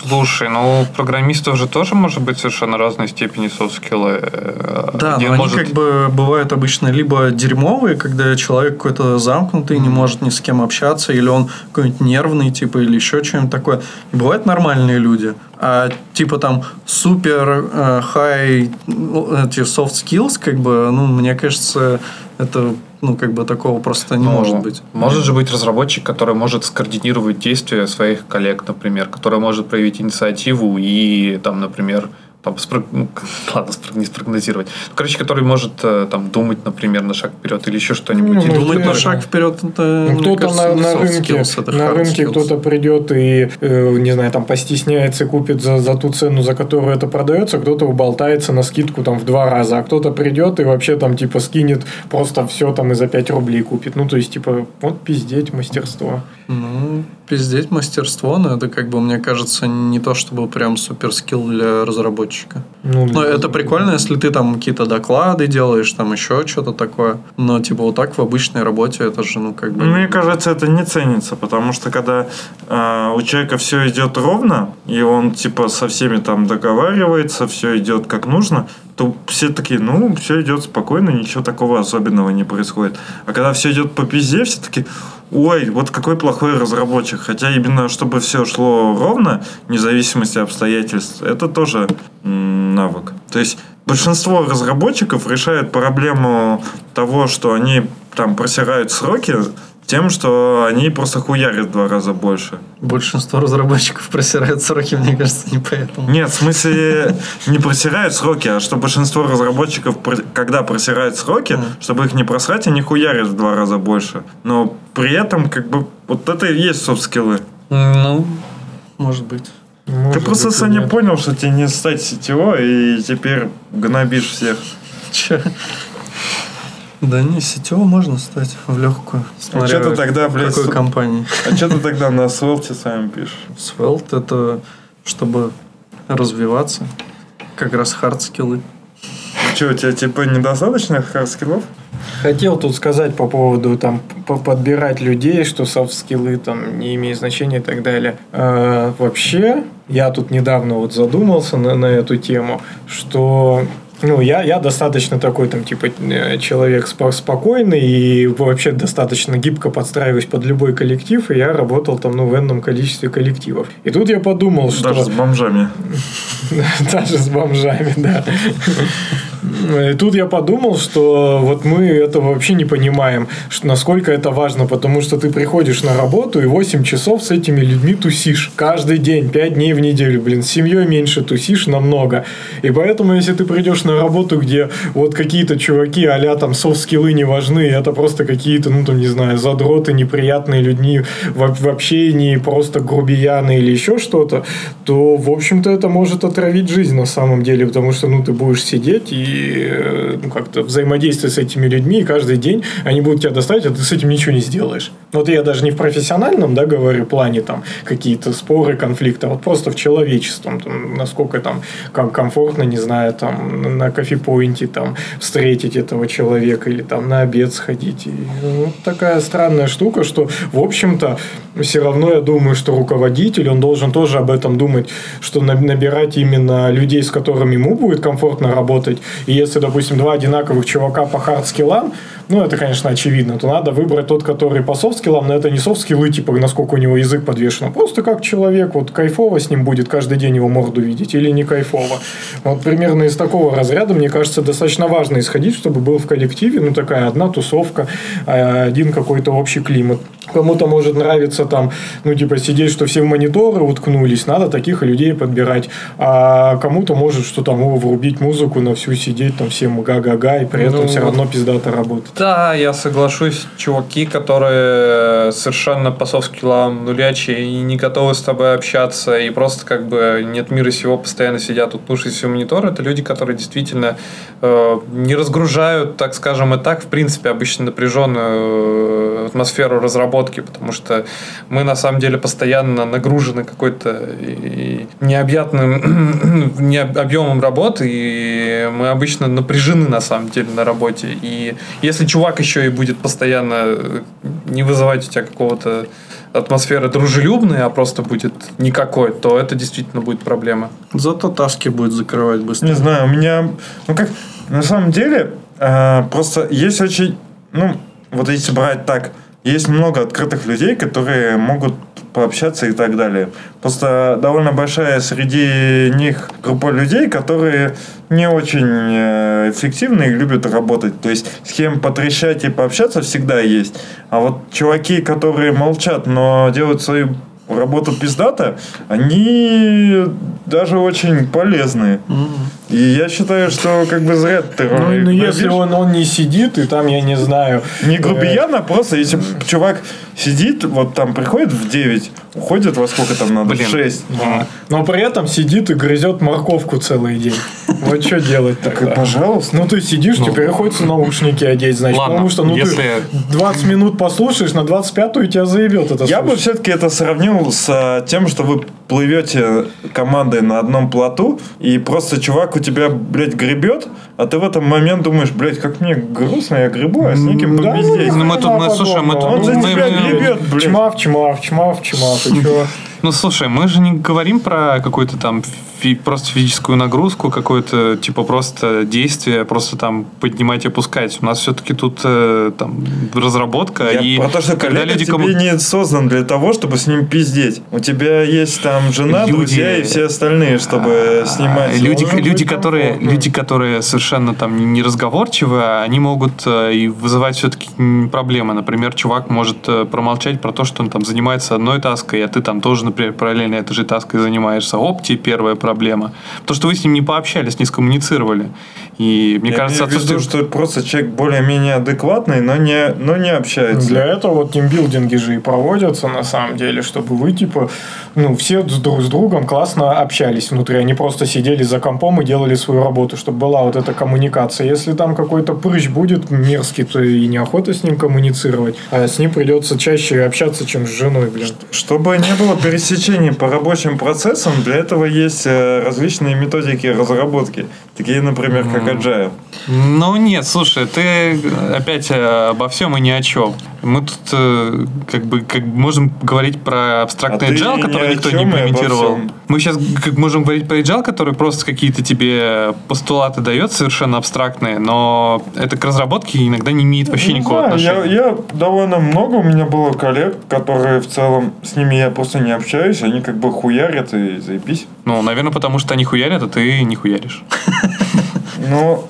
Слушай, ну программистов же тоже может быть совершенно разной степени софт-скиллы. э, Да, Один но они может- как бы бывают обычно либо дерьмовые, когда человек какой-то замкнутый, не может ни с кем общаться, или он какой-нибудь нервный, типа, или еще что-нибудь такое. И бывают нормальные люди. А типа там супер э, high ну, эти soft skills, как бы, ну, мне кажется, это, ну, как бы такого просто не Ну, может быть. Может же быть разработчик, который может скоординировать действия своих коллег, например, который может проявить инициативу и, там, например, там, спро- ну, ладно, не спрогнозировать. Короче, который может э, там думать, например, на шаг вперед или еще что-нибудь. Ну, Или ну, Думать на верно. шаг вперед, это, Ну, кто-то кажется, на, на рынке, skills, это на рынке skills. кто-то придет и, э, не знаю, там постесняется и купит за, за ту цену, за которую это продается, кто-то уболтается на скидку там в два раза, а кто-то придет и вообще там типа скинет просто все там и за 5 рублей купит. Ну, то есть, типа, вот пиздеть мастерство. Ну, пиздеть мастерство, но это как бы, мне кажется, не то чтобы прям супер скилл для разработчика. Ну, Ну, это прикольно, если ты там какие-то доклады делаешь, там еще что-то такое. Но, типа, вот так в обычной работе это же, ну, как бы... Мне кажется, это не ценится, потому что когда э, у человека все идет ровно, и он типа со всеми там договаривается, все идет как нужно, то все такие, ну, все идет спокойно, ничего такого особенного не происходит. А когда все идет по пизде, все такие, ой, вот какой плохой разработчик. Хотя именно чтобы все шло ровно, вне зависимости обстоятельств, это тоже навык. То есть большинство разработчиков решает проблему того, что они там просирают сроки, тем, что они просто хуярят в два раза больше. Большинство разработчиков просирают сроки, мне кажется, не поэтому. Нет, в смысле не просирают сроки, а что большинство разработчиков, когда просирают сроки, чтобы их не просрать, они хуярят в два раза больше. Но при этом, как бы, вот это и есть софт-скиллы. Ну, может быть. может Ты просто, быть, Саня, нет. понял, что тебе не стать сетево, и теперь гнобишь всех. Че? Да не, CTO можно стать в легкую. А чё ты тогда, в блядь, какой с- компании? А что ты тогда на Svelte сами пишешь? Svelte это чтобы развиваться. Как раз hard skill ы. Че, у тебя типа недостаточно hard skill ов? Хотел тут сказать по поводу там по- подбирать людей, что soft skill ы там не имеют значения и так далее. А, вообще, я тут недавно вот задумался на, на эту тему, что ну, я, я достаточно такой, там, типа, э, человек спо- спокойный и вообще достаточно гибко подстраиваюсь под любой коллектив, и я работал там, ну, в энном количестве коллективов. И тут я подумал, что... Даже с бомжами. Даже с бомжами, да. И тут я подумал, что вот мы этого вообще не понимаем, что насколько это важно, потому что ты приходишь на работу и 8 часов с этими людьми тусишь. Каждый день, 5 дней в неделю, блин, с семьей меньше тусишь намного. И поэтому, если ты придешь на работу, где вот какие-то чуваки а там софт-скиллы не важны, это просто какие-то, ну там, не знаю, задроты, неприятные людьми в, в общении, просто грубияны или еще что-то, то, в общем-то, это может отравить жизнь на самом деле, потому что, ну, ты будешь сидеть и э, ну, как-то взаимодействовать с этими людьми, и каждый день они будут тебя доставить, а ты с этим ничего не сделаешь. Вот я даже не в профессиональном, да, говорю, плане там какие-то споры, конфликты, а вот просто в человеческом, там, насколько там ком- комфортно, не знаю, там на coffee point е там встретить этого человека или там на обед сходить. И, ну, такая странная штука, что, в общем-то, все равно я думаю, что руководитель, он должен тоже об этом думать, что на- набирать именно людей, с которыми ему будет комфортно работать, и если, допустим, два одинаковых чувака по hard skill ам, ну, это, конечно, очевидно, то надо выбрать тот, который по soft skill ам, но это не soft skill ы, типа, насколько у него язык подвешен, а просто как человек, вот кайфово с ним будет каждый день его морду видеть или не кайфово. Вот примерно из такого разряда, мне кажется, достаточно важно исходить, чтобы был в коллективе, ну, такая одна тусовка, а, один какой-то общий климат. Кому-то может нравиться там, ну, типа, сидеть, что все в мониторы уткнулись, надо таких людей подбирать. А кому-то может, что там, о, врубить музыку на всю сидеть, там, всем га-га-га, и при этом Ну, все равно пиздато работать. Да, я соглашусь. Чуваки, которые совершенно по софт-скиллам нулячие и не готовы с тобой общаться, и просто как бы нет мира сего, постоянно сидят, уткнувшись в монитор, это люди, которые действительно э, не разгружают, так скажем, и так, в принципе, обычно напряженную э, атмосферу разработки, потому что мы на самом деле постоянно нагружены какой-то и- необъятным не объемом работы, и мы обычно напряжены на самом деле на работе. И если чувак еще и будет постоянно э, не вызывать у тебя какого-то атмосферы дружелюбной, а просто будет никакой, то это действительно будет проблема. Зато таски будет закрывать быстро. Не знаю, у меня... Ну как, на самом деле, э, просто есть очень... Ну, вот если брать так, есть много открытых людей, которые могут пообщаться и так далее. Просто довольно большая среди них группа людей, которые не очень э, эффективны и любят работать. То есть с кем потрещать и пообщаться всегда есть. А вот чуваки, которые молчат, но делают свою работу пиздата, они даже очень полезные. И я считаю, что как бы зря ты Ну, ну, если он, он не сидит, и там, я не знаю... Не э, грубиян, а просто если чувак сидит, вот там приходит в 9, уходит во сколько там надо? Блин. В 6. да. Но при этом сидит и грызет морковку целый день. Вот что делать Так, пожалуйста. Ну, ты сидишь, тебе приходится наушники одеть, значит, Ладно, потому что, ну, если- ты 20 минут послушаешь, на 25-ю тебя заебет это Я бы все-таки это сравнил с а, тем, что вы плывете командой на одном плоту, и просто чувак у тебя, блядь, гребет, а ты в этом момент думаешь, блядь, как мне грустно, я гребу, а с неким Да, попиздеть. Ну, мы тут- мы- слушай, мы тут- Он за тебя гребет, блядь. Чмав, чмав, чмав, чмав, и чё? Ну, слушай, мы же не говорим про какую-то там фи- просто физическую нагрузку, какое-то типа просто действие, просто там поднимать и опускать. У нас все-таки тут э, там разработка Я и про то, что когда коллега люди тебе кому- не создан для того, чтобы с ним пиздеть. У тебя есть там жена, Люди- друзья и все остальные, чтобы снимать. А, Люди, Должен люди, быть которые, люди, которые совершенно там не разговорчивы, они могут э, и вызывать все-таки проблемы. Например, чувак может э, промолчать про то, что он там занимается одной таской, а ты там тоже, например, параллельно этой же таской занимаешься. Оп, тебе первая проблема. То, что вы с ним не пообщались, не скоммуницировали. И мне Я кажется, имею в виду, отсутствие... что просто человек более-менее адекватный, но не, но не общается. Для этого вот тимбилдинги же и проводятся на самом деле, чтобы вы типа, ну, все с друг с другом классно общались внутри, они просто сидели за компом и делали свою работу, чтобы была вот эта коммуникация. Если там какой-то прыщ будет мерзкий, то и неохота с ним коммуницировать, а с ним придется чаще общаться, чем с женой, блин. Чтобы не было пересечений по рабочим процессам, для этого есть э, различные методики разработки. Такие, например, как Agile. Ну нет, слушай, ты опять э, обо всем и ни о чем. Мы тут э, как бы как можем говорить про абстрактный А agile, который никто не имплементировал. Мы сейчас как можем говорить про agile, который просто какие-то тебе постулаты дает совершенно абстрактные, но это к разработке иногда не имеет вообще Не никакого знаю, я, отношения. я довольно много у меня было коллег, которые в целом с ними я просто не общаюсь, они как бы хуярят и заебись. Ну, наверное, потому что они хуярят, а ты не хуяришь. Ну,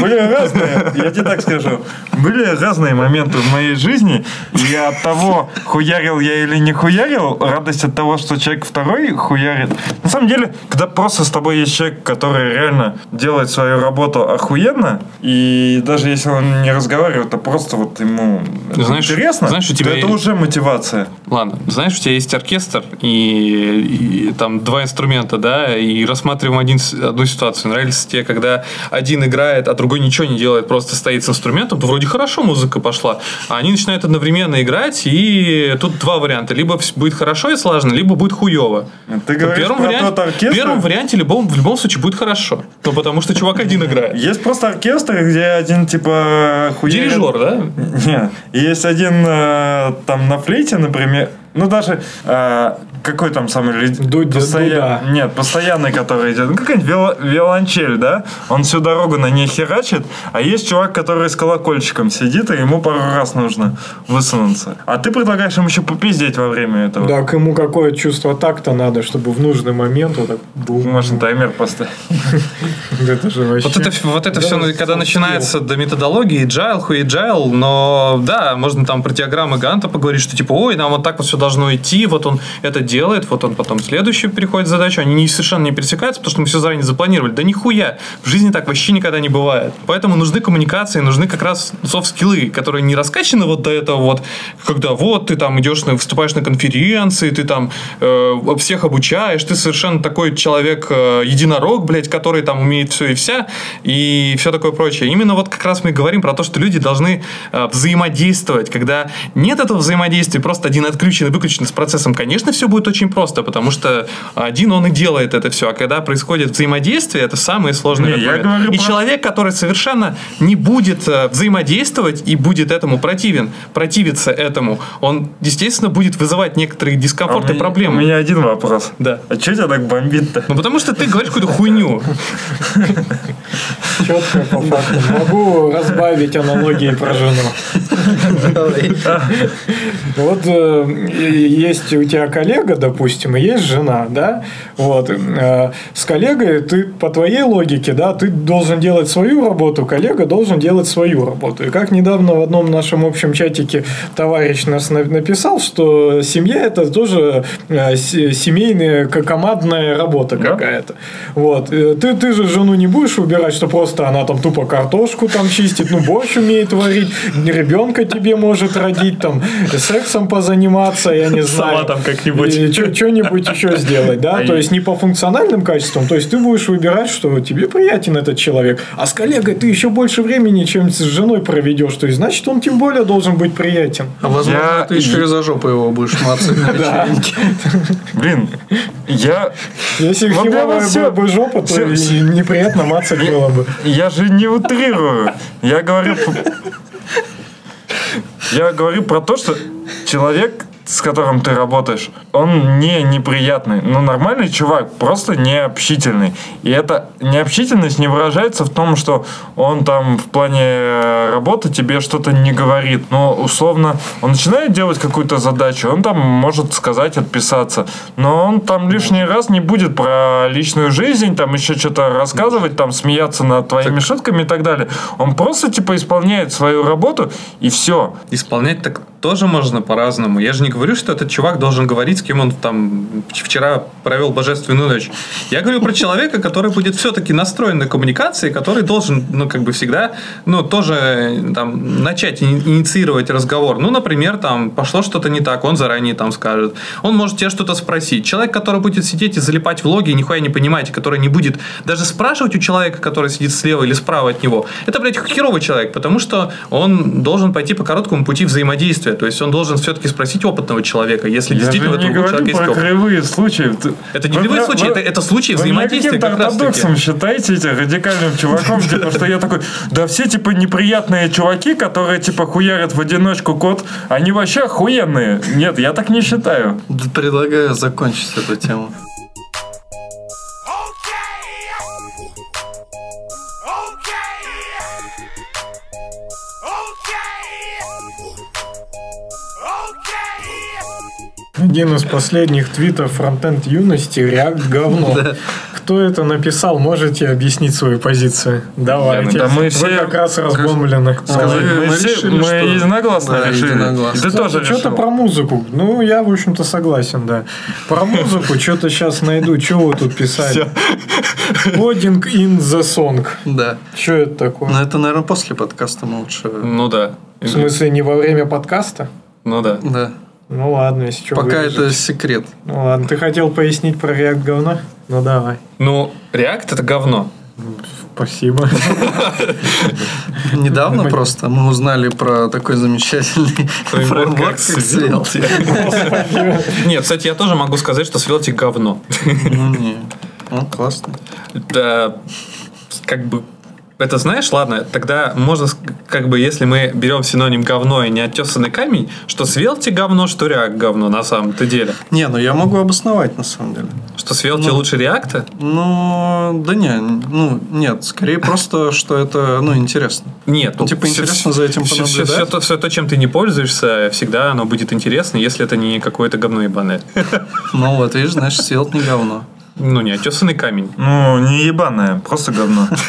были разные, я тебе так скажу, были разные моменты в моей жизни, и от того, хуярил я или не хуярил, радость от того, что человек второй хуярит. На самом деле, когда просто с тобой есть человек, который реально делает свою работу охуенно, и даже если он не разговаривает, то просто вот ему Знаешь- интересно, знаешь, у тебя то это уже мотивация. Ладно, знаешь, у тебя есть оркестр и, и там два инструмента, да, и рассматриваем один, одну ситуацию. Нравится тебе, когда один играет, а другой ничего не делает, просто стоит с инструментом, то вроде хорошо музыка пошла. А они начинают одновременно играть, и тут два варианта. Либо будет хорошо и слаженно, либо будет хуево. Ты В говоришь первом, про варианте, тот оркестр? в первом варианте любом, в любом случае будет хорошо. Ну, потому что чувак один играет. Есть просто оркестр, где один типа хуярит... Дирижер, да? Не, есть один э, там на флейте, например, Ну, даже э, какой там самый... Дудь- постоя- Дуда. Нет, постоянный, который идет. Ну, какая-нибудь вио- виолончель, да? Он всю дорогу на ней херачит, а есть чувак, который с колокольчиком сидит, и ему пару раз нужно высунуться. А ты предлагаешь ему еще попиздеть во время этого. Так ему какое чувство такта надо, чтобы в нужный момент вот так бум. Можно таймер поставить. Это же вообще... Вот это, вот это Да, все, soft когда начинается до методологии, agile, хуй agile, но да, можно там про диаграммы Ганта поговорить, что типа, ой, нам вот так вот все должно идти, вот он это делает, вот он потом следующую переходит задачу, они не, совершенно не пересекаются, потому что мы все заранее запланировали. Да нихуя, в жизни так вообще никогда не бывает. Поэтому нужны коммуникации, нужны как раз софт-скиллы, которые не раскачаны вот до этого вот, когда вот ты там идешь, на, выступаешь на конференции, ты там э, всех обучаешь, ты совершенно такой человек э, блядь, который там умеет все и вся, и все такое прочее. Именно вот как раз мы говорим про то, что люди должны э, взаимодействовать. Когда нет этого взаимодействия, просто один отключен и выключен с процессом, конечно, все будет очень просто, потому что один он и делает это все. А когда происходит взаимодействие, это самое сложное. Не, я момент. говорю и про- человек, который совершенно не будет э, взаимодействовать и будет этому противен, противиться этому, он, естественно, будет вызывать некоторые А дискомфорты и меня- проблемы. У меня один вопрос. Да. А что тебя так бомбит-то? Ну, потому что ты говоришь какую-то хуйню. Четко по факту. Могу разбавить аналогии про жену. Вот э, и- есть у тебя коллега, допустим, и есть жена, да? Вот. э, С коллегой ты, по твоей логике, да, ты должен делать свою работу, коллега должен делать свою работу. И как недавно в одном нашем общем чатике товарищ нас на- написал, что семья это тоже э, семейная, командная работа Да. какая-то. Вот. Э, Ты, ты же жену не будешь убирать, что просто она там тупо картошку там чистит, ну, борщ умеет варить, ребенка тебе может родить, там, сексом позаниматься, я не знаю. Сама там как-нибудь. Что-нибудь еще сделать, да? А То есть не по функциональным качествам, то есть ты будешь выбирать, что тебе приятен этот человек, а с коллегой ты еще больше времени, чем с женой проведешь, то есть значит он тем более должен быть приятен. А возможно, ты еще и за жопу его будешь мацать на вечеринке. Блин, я... Если всё- была бы жопа, то неприятно мацать было бы. Я же не утрирую. Я говорю... Я говорю про то, что человек, с которым ты работаешь, он не неприятный. Ну, нормальный чувак, просто не общительный. И эта необщительность не выражается в том, что он там в плане э, работы тебе что-то не говорит. Но, условно, он начинает делать какую-то задачу, он там может сказать, отписаться. Но он там лишний раз не будет про личную жизнь, там еще что-то рассказывать, там смеяться над твоими шутками и так далее. Он просто, типа, исполняет свою работу, и все. Исполнять так тоже можно по-разному. Я же не говорю, что этот чувак должен говорить, с кем он там вчера провел божественную ночь. Я говорю про человека, который будет все-таки настроен на коммуникации, который должен, ну, как бы всегда, ну, тоже там начать ини- инициировать разговор. Ну, например, там пошло что-то не так, он заранее там скажет. Он может тебя что-то спросить. Человек, который будет сидеть и залипать в логи и нихуя не понимать, который не будет даже спрашивать у человека, который сидит слева или справа от него, это, блядь, херовый человек, потому что он должен пойти по короткому пути взаимодействия. То есть он должен все-таки спросить опытного человека, если Я же действительно в не этом человека есть опыт. кривые случаи. Это не вы кривые случаи, вы- это, это случаи Вы взаимодействия как раз таки. ортодоксом считаете этим радикальным чуваком, типа, что я такой, да все, типа, неприятные чуваки, которые, типа, хуярят в одиночку код, они вообще охуенные. Нет, я так не считаю. Предлагаю закончить эту тему. Один из последних твитов фронтенд юности React говно. Кто это написал, можете объяснить свою позицию? Давайте. Да мы Вы все- как раз разбомблены. Сказать, мы- мы, все- решили, мы что- единогласно Да, решили. единогласно. Ты тоже Что-то про музыку. Ну, я, в общем-то, согласен, да. Про музыку что-то сейчас найду. Что вы тут писали? Coding in the song. Да. Что это такое? Но это, наверное, после подкаста мы лучше... Ну да. В смысле, не во время подкаста? Ну да. Да. Ну ладно, если что. Пока вырежете. это секрет. Ну ладно, ты хотел пояснить про React говно? Ну давай. Ну, React это говно. Спасибо. Недавно просто мы узнали про такой замечательный фреймворк, как Svelte. Нет, кстати, я тоже могу сказать, что Svelte говно. Ну, не. Он классный. Да, как бы Это знаешь, ладно, тогда можно, как бы, если мы берем синоним говно и неотесанный камень, что Svelte говно, что React говно на самом-то деле. Не, ну я могу обосновать на самом деле. Что Svelte Ну. лучше React? Ну, да не, ну, нет, скорее просто, что это, ну, интересно. Нет. Ну, типа, интересно за этим все, понаблюдать. то, все то, чем ты не пользуешься, всегда оно будет интересно, если это не какое-то говно ебаное. Ну, вот, видишь, значит, Svelte не говно. Ну, не, отесанный камень. Ну, не ебаное, просто говно.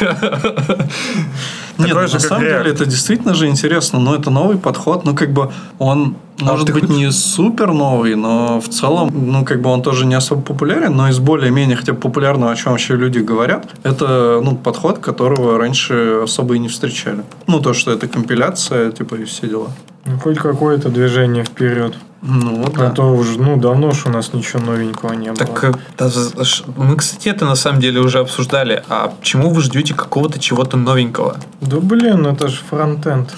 Нет, Такой на самом деле это действительно же интересно, но это новый подход, ну как бы он может ты быть хочешь- не супер новый, но в целом, ну как бы он тоже не особо популярен, но из более-менее хотя бы популярного, о чем вообще люди говорят, это ну подход, которого раньше особо и не встречали. Ну то, что это компиляция, типа и все дела. Ну, Хоть какое-то движение вперед. Ну А да. то уже, ну, давно ж у нас ничего новенького не было. Так, э, да, мы, кстати, это на самом деле уже обсуждали. А почему вы ждете какого-то чего-то новенького? Да блин, это же фронтенд.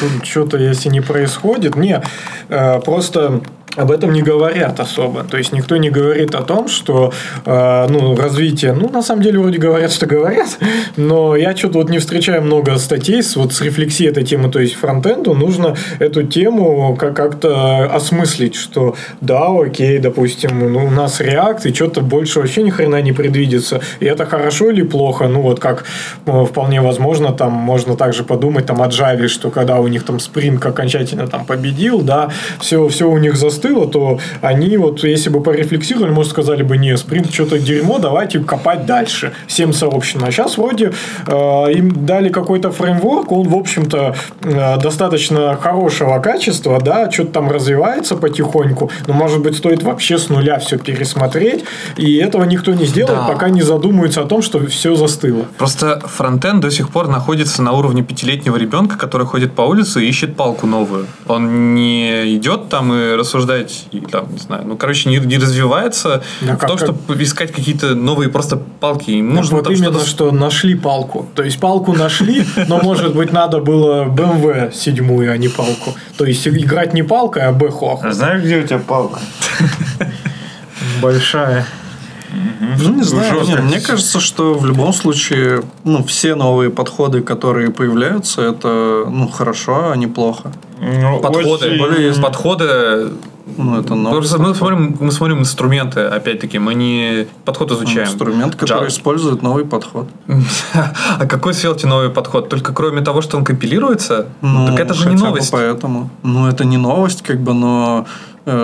Тут что-то, если не происходит. Не, э, просто об этом не говорят особо. То есть никто не говорит о том, что э, ну, развитие, ну, на самом деле, вроде говорят, что говорят, но я что-то вот не встречаю много статей с, вот, с рефлексией этой темы. То есть фронтенду нужно эту тему как- как-то осмыслить, что да, окей, допустим, ну, у нас React, и что-то больше вообще ни хрена не предвидится. И это хорошо или плохо? Ну, вот как э, вполне возможно, там можно также подумать там о Java, что когда у них там Spring окончательно там победил, да, все, все у них застыло, то они вот, если бы порефлексировали, может, сказали бы, не, Spring что-то дерьмо, давайте копать дальше всем сообществом. А сейчас вроде э, им дали какой-то фреймворк, он, в общем-то, э, достаточно хорошего качества, да, что-то там развивается потихоньку, но, может быть, стоит вообще с нуля все пересмотреть, и этого никто не сделает, Да. пока не задумаются о том, что все застыло. Просто фронтенд до сих пор находится на уровне пятилетнего ребенка, который ходит по улице и ищет палку новую. Он не идет там и рассуждать, и, там, не знаю, ну, короче, не, не развивается Да в как- том, как- чтобы искать какие-то новые просто палки. Ему Ну, нужно вот там именно, что-то... что нашли палку. То есть палку нашли, но, может быть, надо было BMW седьмую, а не палку. То есть играть не палкой, а бэхох. А знаешь, где у тебя палка? Большая. Ну, не знаю. жестко. Не, мне кажется, что в любом случае, ну, все новые подходы, которые появляются, это, ну, хорошо, а не плохо. Ну, Подходы, очень- более подходы. Ну, это Просто мы смотрим, мы смотрим инструменты, опять-таки, мы не подход изучаем. инструмент, который Java. использует новый подход. А какой Svelte новый подход? Только кроме того, что он компилируется? Ну, так это же не новость. поэтому. Ну, это не новость, как бы, но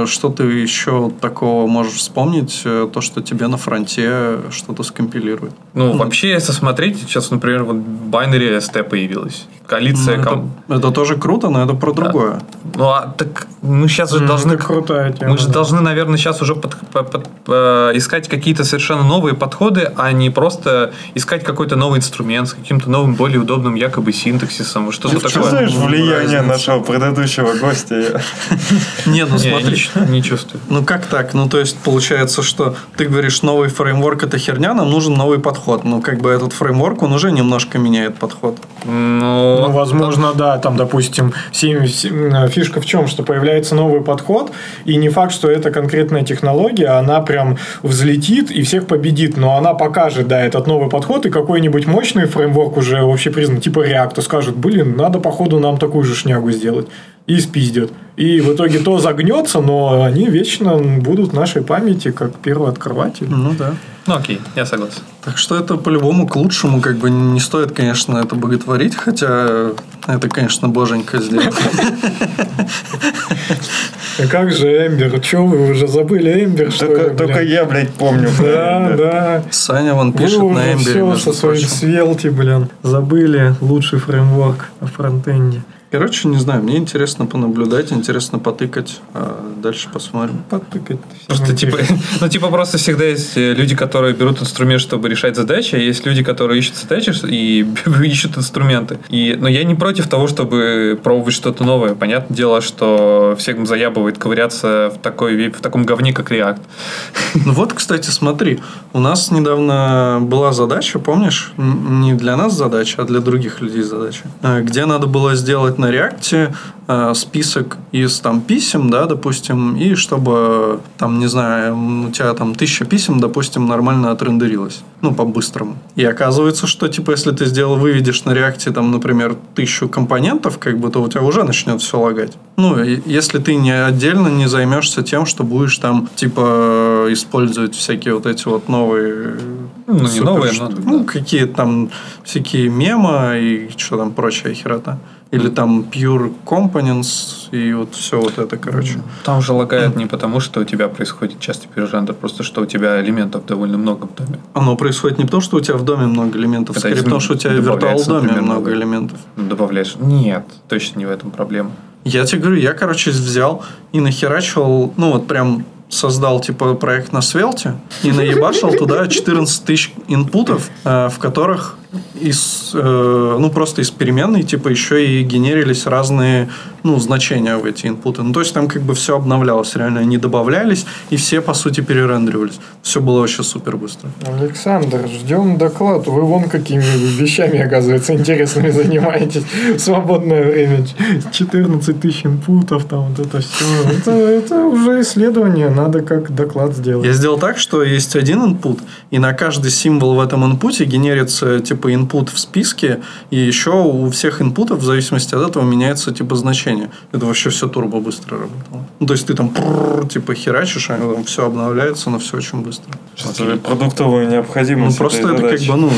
что ты еще такого можешь вспомнить, э, то, что тебе на фронте что-то скомпилирует. Ну, вообще, если смотреть, сейчас, например, вот Binary ST появилась. Коалиция Ну, ком- это, это тоже круто, но это про другое. Ну, а так мы сейчас же М, должны... это крутая тема, Мы же да. должны, наверное, сейчас уже под- по- под- э, искать какие-то совершенно новые подходы, а не просто искать какой-то новый инструмент с каким-то новым, более удобным якобы синтаксисом, что-то Ну, такое. Чувствуешь Ну, влияние разница. нашего предыдущего гостя? Не, ну смотри. Не, чу- не чувствую. Ну как так? Ну то есть получается, что ты говоришь, новый фреймворк это херня, нам нужен новый подход. Ну как бы этот фреймворк, он уже немножко меняет подход. Ну, Ну, возможно, да, там, допустим, э, фишка в чем, что появляется новый подход, и не факт, что эта конкретная технология, она прям взлетит и всех победит, но она покажет, да, этот новый подход, и какой-нибудь мощный фреймворк уже вообще признан, типа React, скажет, блин, надо, походу, нам такую же шнягу сделать. И спиздят. И в итоге то загнется, но они вечно будут в нашей памяти как первооткрыватели. Ну да. ну окей, я согласен. Так что это по-любому к лучшему, как бы не стоит, конечно, это боготворить, хотя это, конечно, боженька сделать. А как же Эмбер? Че вы уже забыли Эмбер, что Только только я, блядь, помню. Да, да. Саня вон пишет Вы на Эмбере, все со своим свелти, блин. Забыли лучший фреймворк о фронтенде. Короче, не знаю, мне интересно понаблюдать, интересно потыкать, а дальше посмотрим. Потыкать. Просто типа, ну типа просто всегда есть э, люди, которые берут инструмент, чтобы решать задачи, а есть люди, которые ищут задачи и ищут инструменты. И, но я не против того, чтобы пробовать что-то новое. Понятное дело, что всех заябывает ковыряться в такой в таком говне, как React. Ну вот, кстати, смотри, у нас недавно была задача, помнишь, не для нас задача, а для других людей задача, э, где надо было сделать на реакте э, список из там писем, да, допустим, и чтобы там, не знаю, у тебя там тысяча писем, допустим, нормально отрендерилось. Ну, по-быстрому. И оказывается, что, типа, если ты сделал, выведешь на реакте, там, например, тысячу компонентов, как бы, то у тебя уже начнет все лагать. Ну, если ты не отдельно не займешься тем, что будешь там, типа, использовать всякие вот эти вот новые... Ну, не новые, но- Ну, да. какие там всякие мема и что там прочая херота. Или там Pure Components и вот все вот это, короче. Там же лагает не потому, что у тебя происходит частый перерендер, просто что у тебя элементов довольно много в доме. Оно происходит не потому, что у тебя в доме много элементов, Это скорее потому, что у тебя в виртуал доме например, много много. элементов. Ну, Добавляешь. Нет, точно не в этом проблема. Я тебе говорю, я, короче, взял и нахерачивал, ну вот прям создал типа проект на Свелте и наебашил туда 14 тысяч инпутов, э, в которых из, э, ну просто из переменной типа еще и генерились разные ну, значения в эти инпуты. Ну, то есть там как бы все обновлялось, реально они добавлялись и все по сути перерендеривались. Все было вообще супер быстро. Александр, ждем доклад. Вы вон какими вещами, оказывается, интересными занимаетесь в свободное время. 14 тысяч инпутов, там вот это все. Это, это уже исследование, надо как доклад сделать. Я сделал так, что есть один инпут, и на каждый символ в этом инпуте генерится типа инпут в списке, и еще у всех инпутов в зависимости от этого меняется типа значение. Это вообще все турбо быстро работало. Ну, то есть ты там прррр, типа херачишь, а там все обновляется, но все очень быстро. Что-то Ну, просто это как задачи. бы, ну,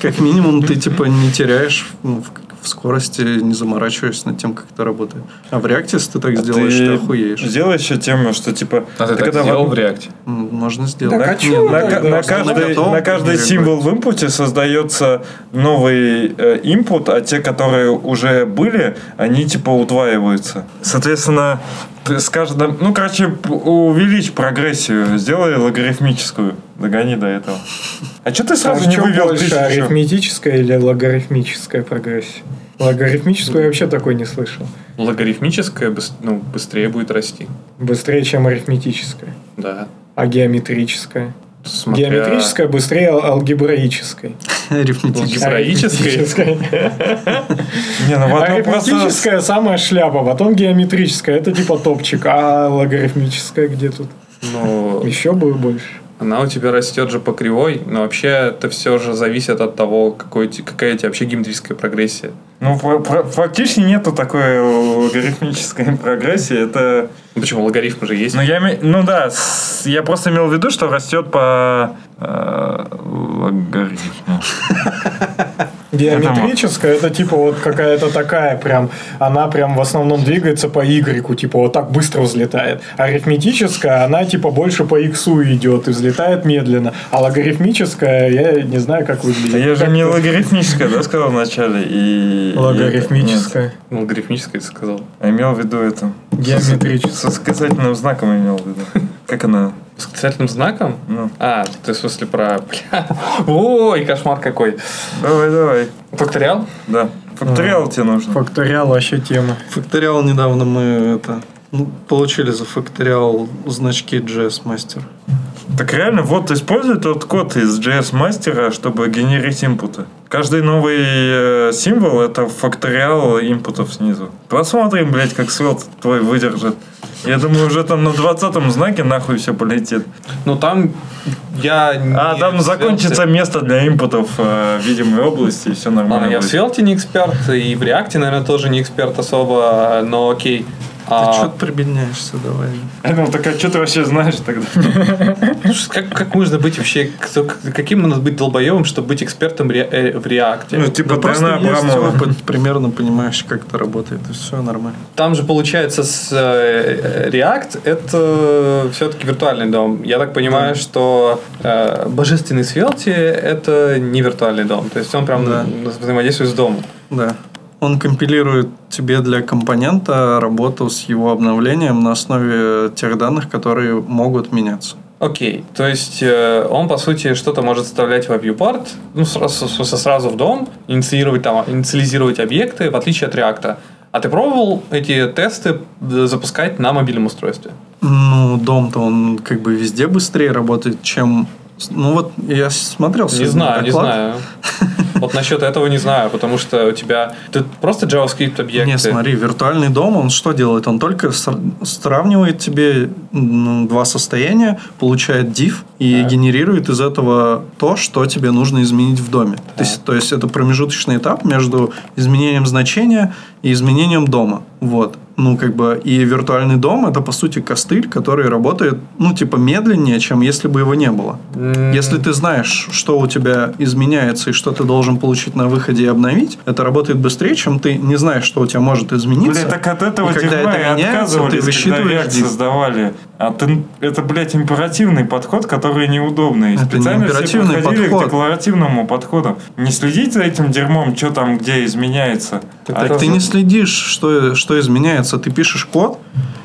как минимум ты типа не теряешь ну, в, в скорости, не заморачиваешься над тем, как это работает. А в реакте, если ты так сделаешь, ты, охуеешь. Сделай еще тему, что типа... А ты так когда сделал в- в реакте? Можно сделать. Так, а ну, На, ка- на Что, на каждый, на каждый символ в инпуте создается новый э, инпут, а те, которые уже были, они типа удваиваются. Соответственно, ты с каждым... Ну, короче, увеличь прогрессию, сделай логарифмическую, догони до этого. А что ты А сразу в не вывел больше, тысячу? арифметическая или логарифмическая прогрессия? Логарифмическую я вообще такой не слышал. Логарифмическая ну, быстрее будет расти. Быстрее, чем арифметическая. Да. А геометрическая? Смотря- Геометрическая быстрее ал- алгебраической. Арифметически. Геометрической? Не, ну потом просто... Арифметическая самая шляпа, потом геометрическая. Это типа топчик. А логарифмическая где тут? Ну, Еще бы больше. Она у тебя растет же по кривой, но вообще это все же зависит от того, какой, какая у тебя вообще геометрическая прогрессия. Ну, фа- фа- фактически нету такой логарифмической прогрессии. Это... Ну, почему логарифмы же есть? Ну, я, ну да, я просто имел в виду, что растет по э, логарифму. Геометрическая это типа вот какая-то такая прям, она прям в основном двигается по Y, типа вот так быстро взлетает. Арифметическая, она типа больше по X идет и взлетает медленно. А логарифмическая, я не знаю, как выглядит. Я же не логарифмическая, да, сказал вначале. И... Логарифмическая. Нет, Ну, Логарифмическая, сказал. я имел в виду это. Геометрическая. Со восклицательным знаком имел в виду. Как она? Восклицательным знаком? Ну, А, ты в смысле про... Бля. Ой, кошмар какой. давай, давай. Факториал? Да. Факториал тебе нужно. Факториал вообще тема. Факториал недавно мы это получили за факториал значки JS Master. Так реально, вот используй тот код из JS мастера, чтобы генерить инпуты. Каждый новый э, символ это факториал инпутов снизу. Посмотрим, блядь, как свет твой выдержит. Я думаю, уже там на 20 знаке нахуй все полетит. Ну, там я... А там в закончится место для инпутов э, видимой области, и все Ладно, нормально. я в будет. Svelte не эксперт, и в React, наверное, тоже не эксперт особо, но окей. Ты А, что ты прибедняешься, давай. Ну, так а что ты вообще знаешь тогда? как, как можно быть вообще... кто- каким надо быть долбоебом, чтобы быть экспертом ре- э, в React? Ну, типа Да просто есть опыт, примерно понимаешь, как это работает, и все нормально. Там же получается с э, React это все-таки виртуальный дом. Я так понимаю, что э, божественный Svelte это не виртуальный дом. То есть он прям Да. взаимодействует с домом. Да. Он компилирует тебе для компонента работу с его обновлением на основе тех данных, которые могут меняться. Окей, то есть э, он, по сути, что-то может вставлять в viewport, ну, сразу, сразу в дом, инициировать, там, инициализировать объекты, в отличие от React. А ты пробовал эти тесты э, запускать на мобильном устройстве? Ну, дом-то он как бы везде быстрее работает, чем... Ну вот я смотрел Не знаю, не доклад. знаю. Вот насчет этого не знаю, потому что у тебя... Ты просто JavaScript объекты. Не, смотри, виртуальный дом, он что делает? Он только ср- сравнивает тебе м, два состояния, получает div и Так. генерирует из этого то, что тебе нужно изменить в доме. То есть, то есть это промежуточный этап между изменением значения и изменением дома. Вот. Ну, как бы, и виртуальный дом это, по сути, костыль, который работает, ну, типа, медленнее, чем если бы его не было. М, Если ты знаешь, что у тебя изменяется и что ты должен получить на выходе и обновить, это работает быстрее, чем ты не знаешь, что у тебя может измениться. Блядь, так от этого И когда это меняется, ты когда высчитываешь div. создавали. А ты, это, блядь, императивный подход, который неудобный. Это не Специально все императивный подходили подход. к декларативному подходу. Не следить за этим дерьмом, что там, где изменяется. Так А Так ты не следишь, что, что изменяется. Ты пишешь код,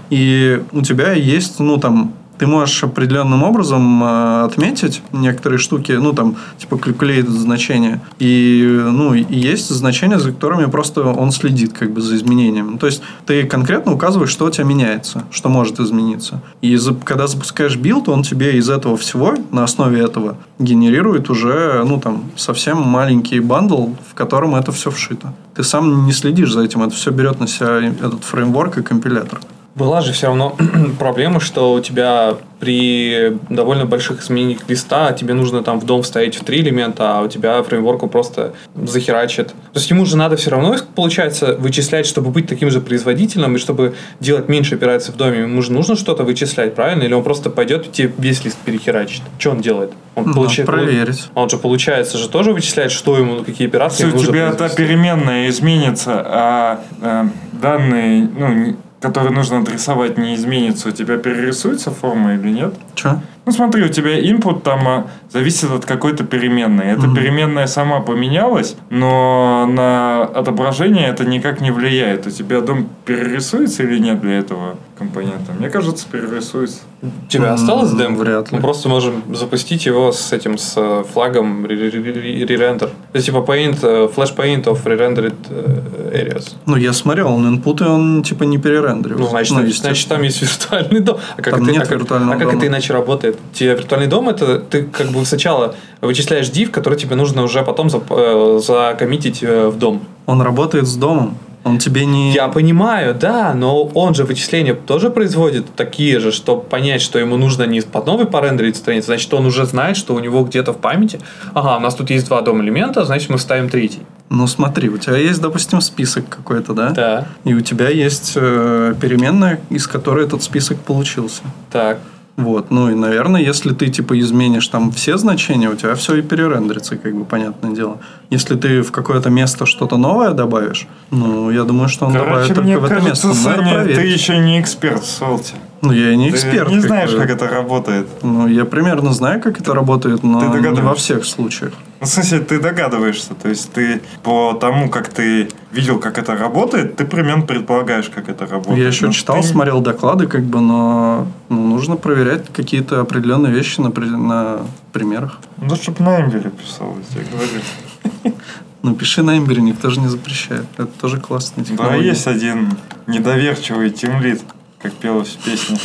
и у тебя есть, ну, там, ты можешь определенным образом э, отметить некоторые штуки, ну, там, типа, calculate значения. И, ну, и есть значения, за которыми просто он следит, как бы, за изменением. То есть, ты конкретно указываешь, что у тебя меняется, что может измениться. И за- когда запускаешь build, он тебе из этого всего, на основе этого, генерирует уже, ну, там, совсем маленький bundle, в котором это все вшито. Ты сам не следишь за этим, это все берет на себя этот фреймворк и компилятор. Была же все равно проблема, что у тебя при довольно больших изменениях листа тебе нужно там в дом вставить в три элемента, а у тебя фреймворку просто захерачит. То есть ему же надо все равно, получается, вычислять, чтобы быть таким же производительным и чтобы делать меньше операций в доме. Ему же нужно что-то вычислять, правильно? Или он просто пойдет и тебе весь лист перехерачит? Что он делает? Он Надо получает- проверить. Он же, получается, же тоже вычисляет, что ему, какие операции Если у тебя та переменная изменится, а э, данные, ну, которые нужно адресовать, не изменится, у тебя перерисуется форма или нет? Че? Ну смотри, у тебя input там а, зависит от какой-то переменной. Эта Мгм. переменная сама поменялась, но на отображение это никак не влияет. У тебя дом перерисуется или нет для этого компонента? Мне кажется, перерисуется. У тебя М, осталось дем? вряд ли. Мы просто можем запустить его с этим, с э, флагом re- re- re- re-render. Это типа paint, э, flash paint of re-rendered э, areas. Ну, я смотрел, он инпуты, он типа не перерендерил. Ну, значит, значит, там есть виртуальный дом. А как, Там это, нет а как- виртуального а как дома. это иначе работает? Тебе виртуальный дом это ты как бы сначала вычисляешь div, который тебе нужно уже потом зап- э, закоммитить э, в дом. Он работает с домом. Он тебе не... Я понимаю, да, но он же вычисления тоже производит такие же, чтобы понять, что ему нужно не под новой порендерить страницу, значит, он уже знает, что у него где-то в памяти, ага, у нас тут есть два дом элемента, значит, мы вставим третий. Ну, смотри, у тебя есть, допустим, список какой-то, да? Да, И у тебя есть э, переменная, из которой этот список получился. так. Вот, ну и, наверное, если ты, типа, изменишь там все значения, у тебя все и перерендерится, как бы, понятное дело. Если ты в какое-то место что-то новое добавишь, ну, я думаю, что он добавит Короче, только мне в это кажется, место. Надо Саня, ты еще не эксперт в Солте. Ну, я и не Ты эксперт. не знаешь, бы. как это работает. Ну, я примерно знаю, как это работает, но Ты не во всех случаях. Ну, в смысле, ты догадываешься. То есть ты по тому, как ты видел, как это работает, ты примерно предполагаешь, как это работает. Я еще Но читал, ты- смотрел доклады, как бы, но ну, нужно проверять какие-то определенные вещи на, на примерах. Ну, чтоб на Эмбере писал, я тебе говорю. Ну, пиши на Эмбере, никто же не запрещает. Это тоже классная Да, технология. есть один недоверчивый тимлит, как пелось в песне.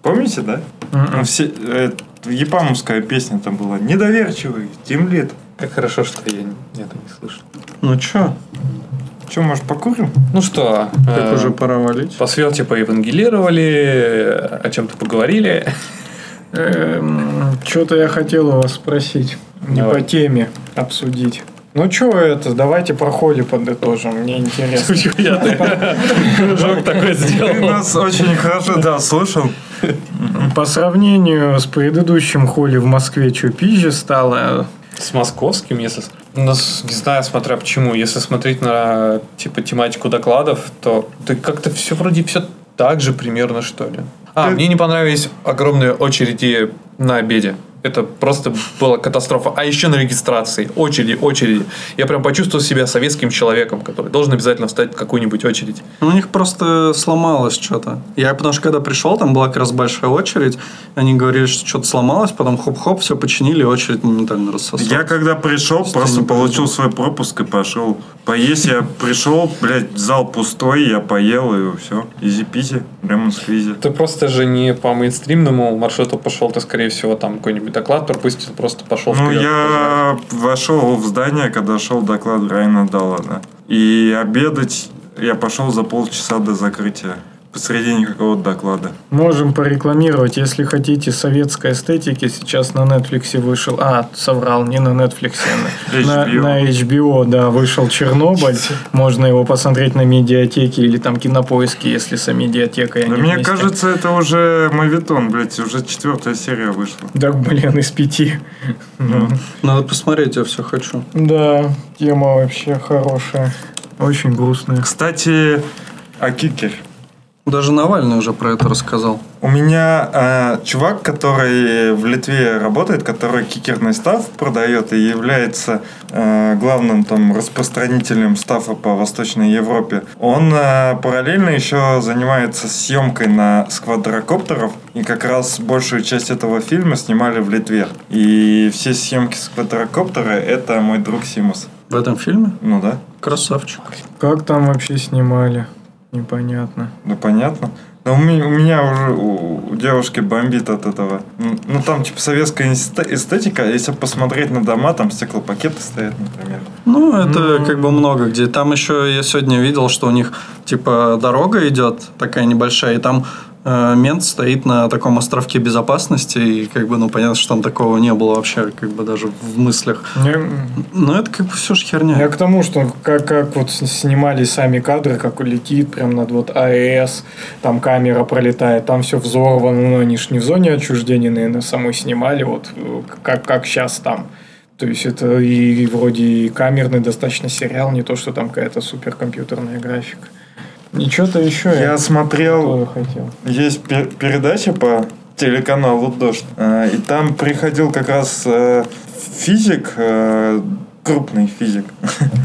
Помните, да? Ну, все, э, Епамовская песня там была. Недоверчивый тимлит. Как хорошо, что я это не слышал. Ну, чё, Че, может, покурим? Ну что, как э, уже пора валить? по Свелте поевангелировали, о чем-то поговорили. Что-то Эм, я хотел у вас спросить. Не по теме обсудить. Ну что это, давайте про холи подытожим, мне интересно. Кружок такой Ты сделал. нас очень хорошо, да, слушал. По сравнению с предыдущим холи в Москве, что пизже стало? С московским, если... Ну, не знаю, смотря почему. Если смотреть на, типа, тематику докладов, то ты как-то все вроде все так же примерно, что ли. А, Ты- мне не понравились огромные очереди на обеде. Это просто была катастрофа. А еще на регистрации. Очереди, очереди. Я прям почувствовал себя советским человеком, который должен обязательно встать в какую-нибудь очередь. Ну, У них просто сломалось что-то. Я, потому что когда пришел, там была как раз большая очередь. Они говорили, что что-то сломалось, потом хоп-хоп, все починили, очередь моментально рассосалась. Я когда пришел, Просто просто получил свой пропуск и пошел. Поесть я пришел, блядь, зал пустой, я поел и все. Изи-пизи. Прямо с квизе. Ты просто же не по мейнстримному маршруту пошел, ты, скорее всего, там какой-нибудь доклад пропустил, просто пошел Ну, вперед. я вошел в здание, когда шел доклад Райана Даллана. И обедать я пошел за полчаса до закрытия. Посреди никакого доклада. Можем порекламировать, если хотите советской эстетики. Сейчас на Netflix вышел... А, соврал, не на Netflix, а на, HBO. на HBO, да, вышел Чернобыль. Можно его посмотреть на медиатеке или там кинопоиске, если со медиатекой Да мне вместе. кажется, это уже мавитон, блядь, уже четвертая серия вышла. Так, блин, из пяти. Ну, Надо посмотреть, я все хочу. Да, тема вообще хорошая. Очень грустная. Кстати, о кикер. Даже Навальный уже про это рассказал. У меня э, чувак, который в Литве работает, который кикерный став продает и является э, главным там распространителем стафа по Восточной Европе. Он э, параллельно еще занимается съемкой на сквадрокоптеров, и как раз большую часть этого фильма снимали в Литве. И все съемки сквадрокоптера это мой друг Симус. В этом фильме? Ну да, Красавчик. Как там вообще снимали? Непонятно. ну понятно. Да у меня, у меня уже у, у девушки бомбит от этого. М, Ну там типа советская эсте- эстетика, а если посмотреть на дома, там стеклопакеты стоят, например. Ну, это как бы много где. Там еще я сегодня видел, что у них типа дорога идет такая небольшая, и там мент стоит на таком островке безопасности, и как бы, ну, понятно, что там такого не было вообще, как бы даже в мыслях. Я, Но это как бы все ж херня. я к тому, что как, как вот снимали сами кадры, как летит прям над вот АЭС, там камера пролетает, там все взорвано, но они ж не в зоне отчуждения, наверное, самой снимали, вот э, как, как сейчас там. То есть это и вроде и камерный достаточно сериал, не то, что там какая-то суперкомпьютерная графика. Ничего-то еще Я смотрел, тоже хотел. есть пе- передача по телеканалу «Дождь», э, и там приходил как раз э, физик, э, крупный физик,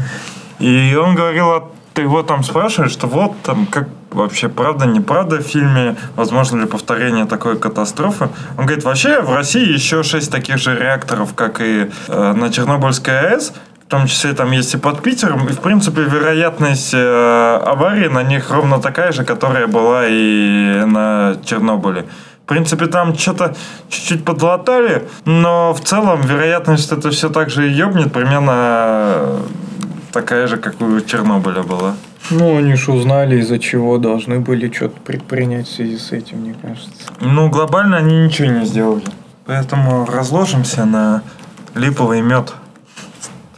и он говорил, а ты его там спрашиваешь, что вот там как вообще правда, неправда в фильме, возможно ли повторение такой катастрофы. Он говорит, вообще в России еще шесть таких же реакторов, как и э, на Чернобыльской АЭС, том числе там есть и под Питером, и в принципе вероятность э, аварии на них ровно такая же, которая была и на Чернобыле. В принципе, там что-то чуть-чуть подлатали, но в целом вероятность, что это все так же и ёбнет, примерно э, такая же, как у Чернобыля была. Ну, они ж узнали, из-за чего должны были что-то предпринять в связи с этим, мне кажется. Ну, глобально они ничего не сделали. Поэтому разложимся на липовый мед,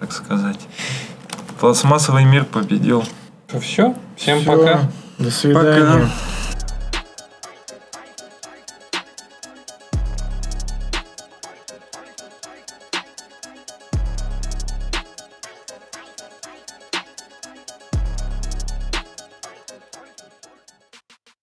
так сказать. Пластмассовый мир победил. Все? Всем Всё. пока. До свидания. Пока.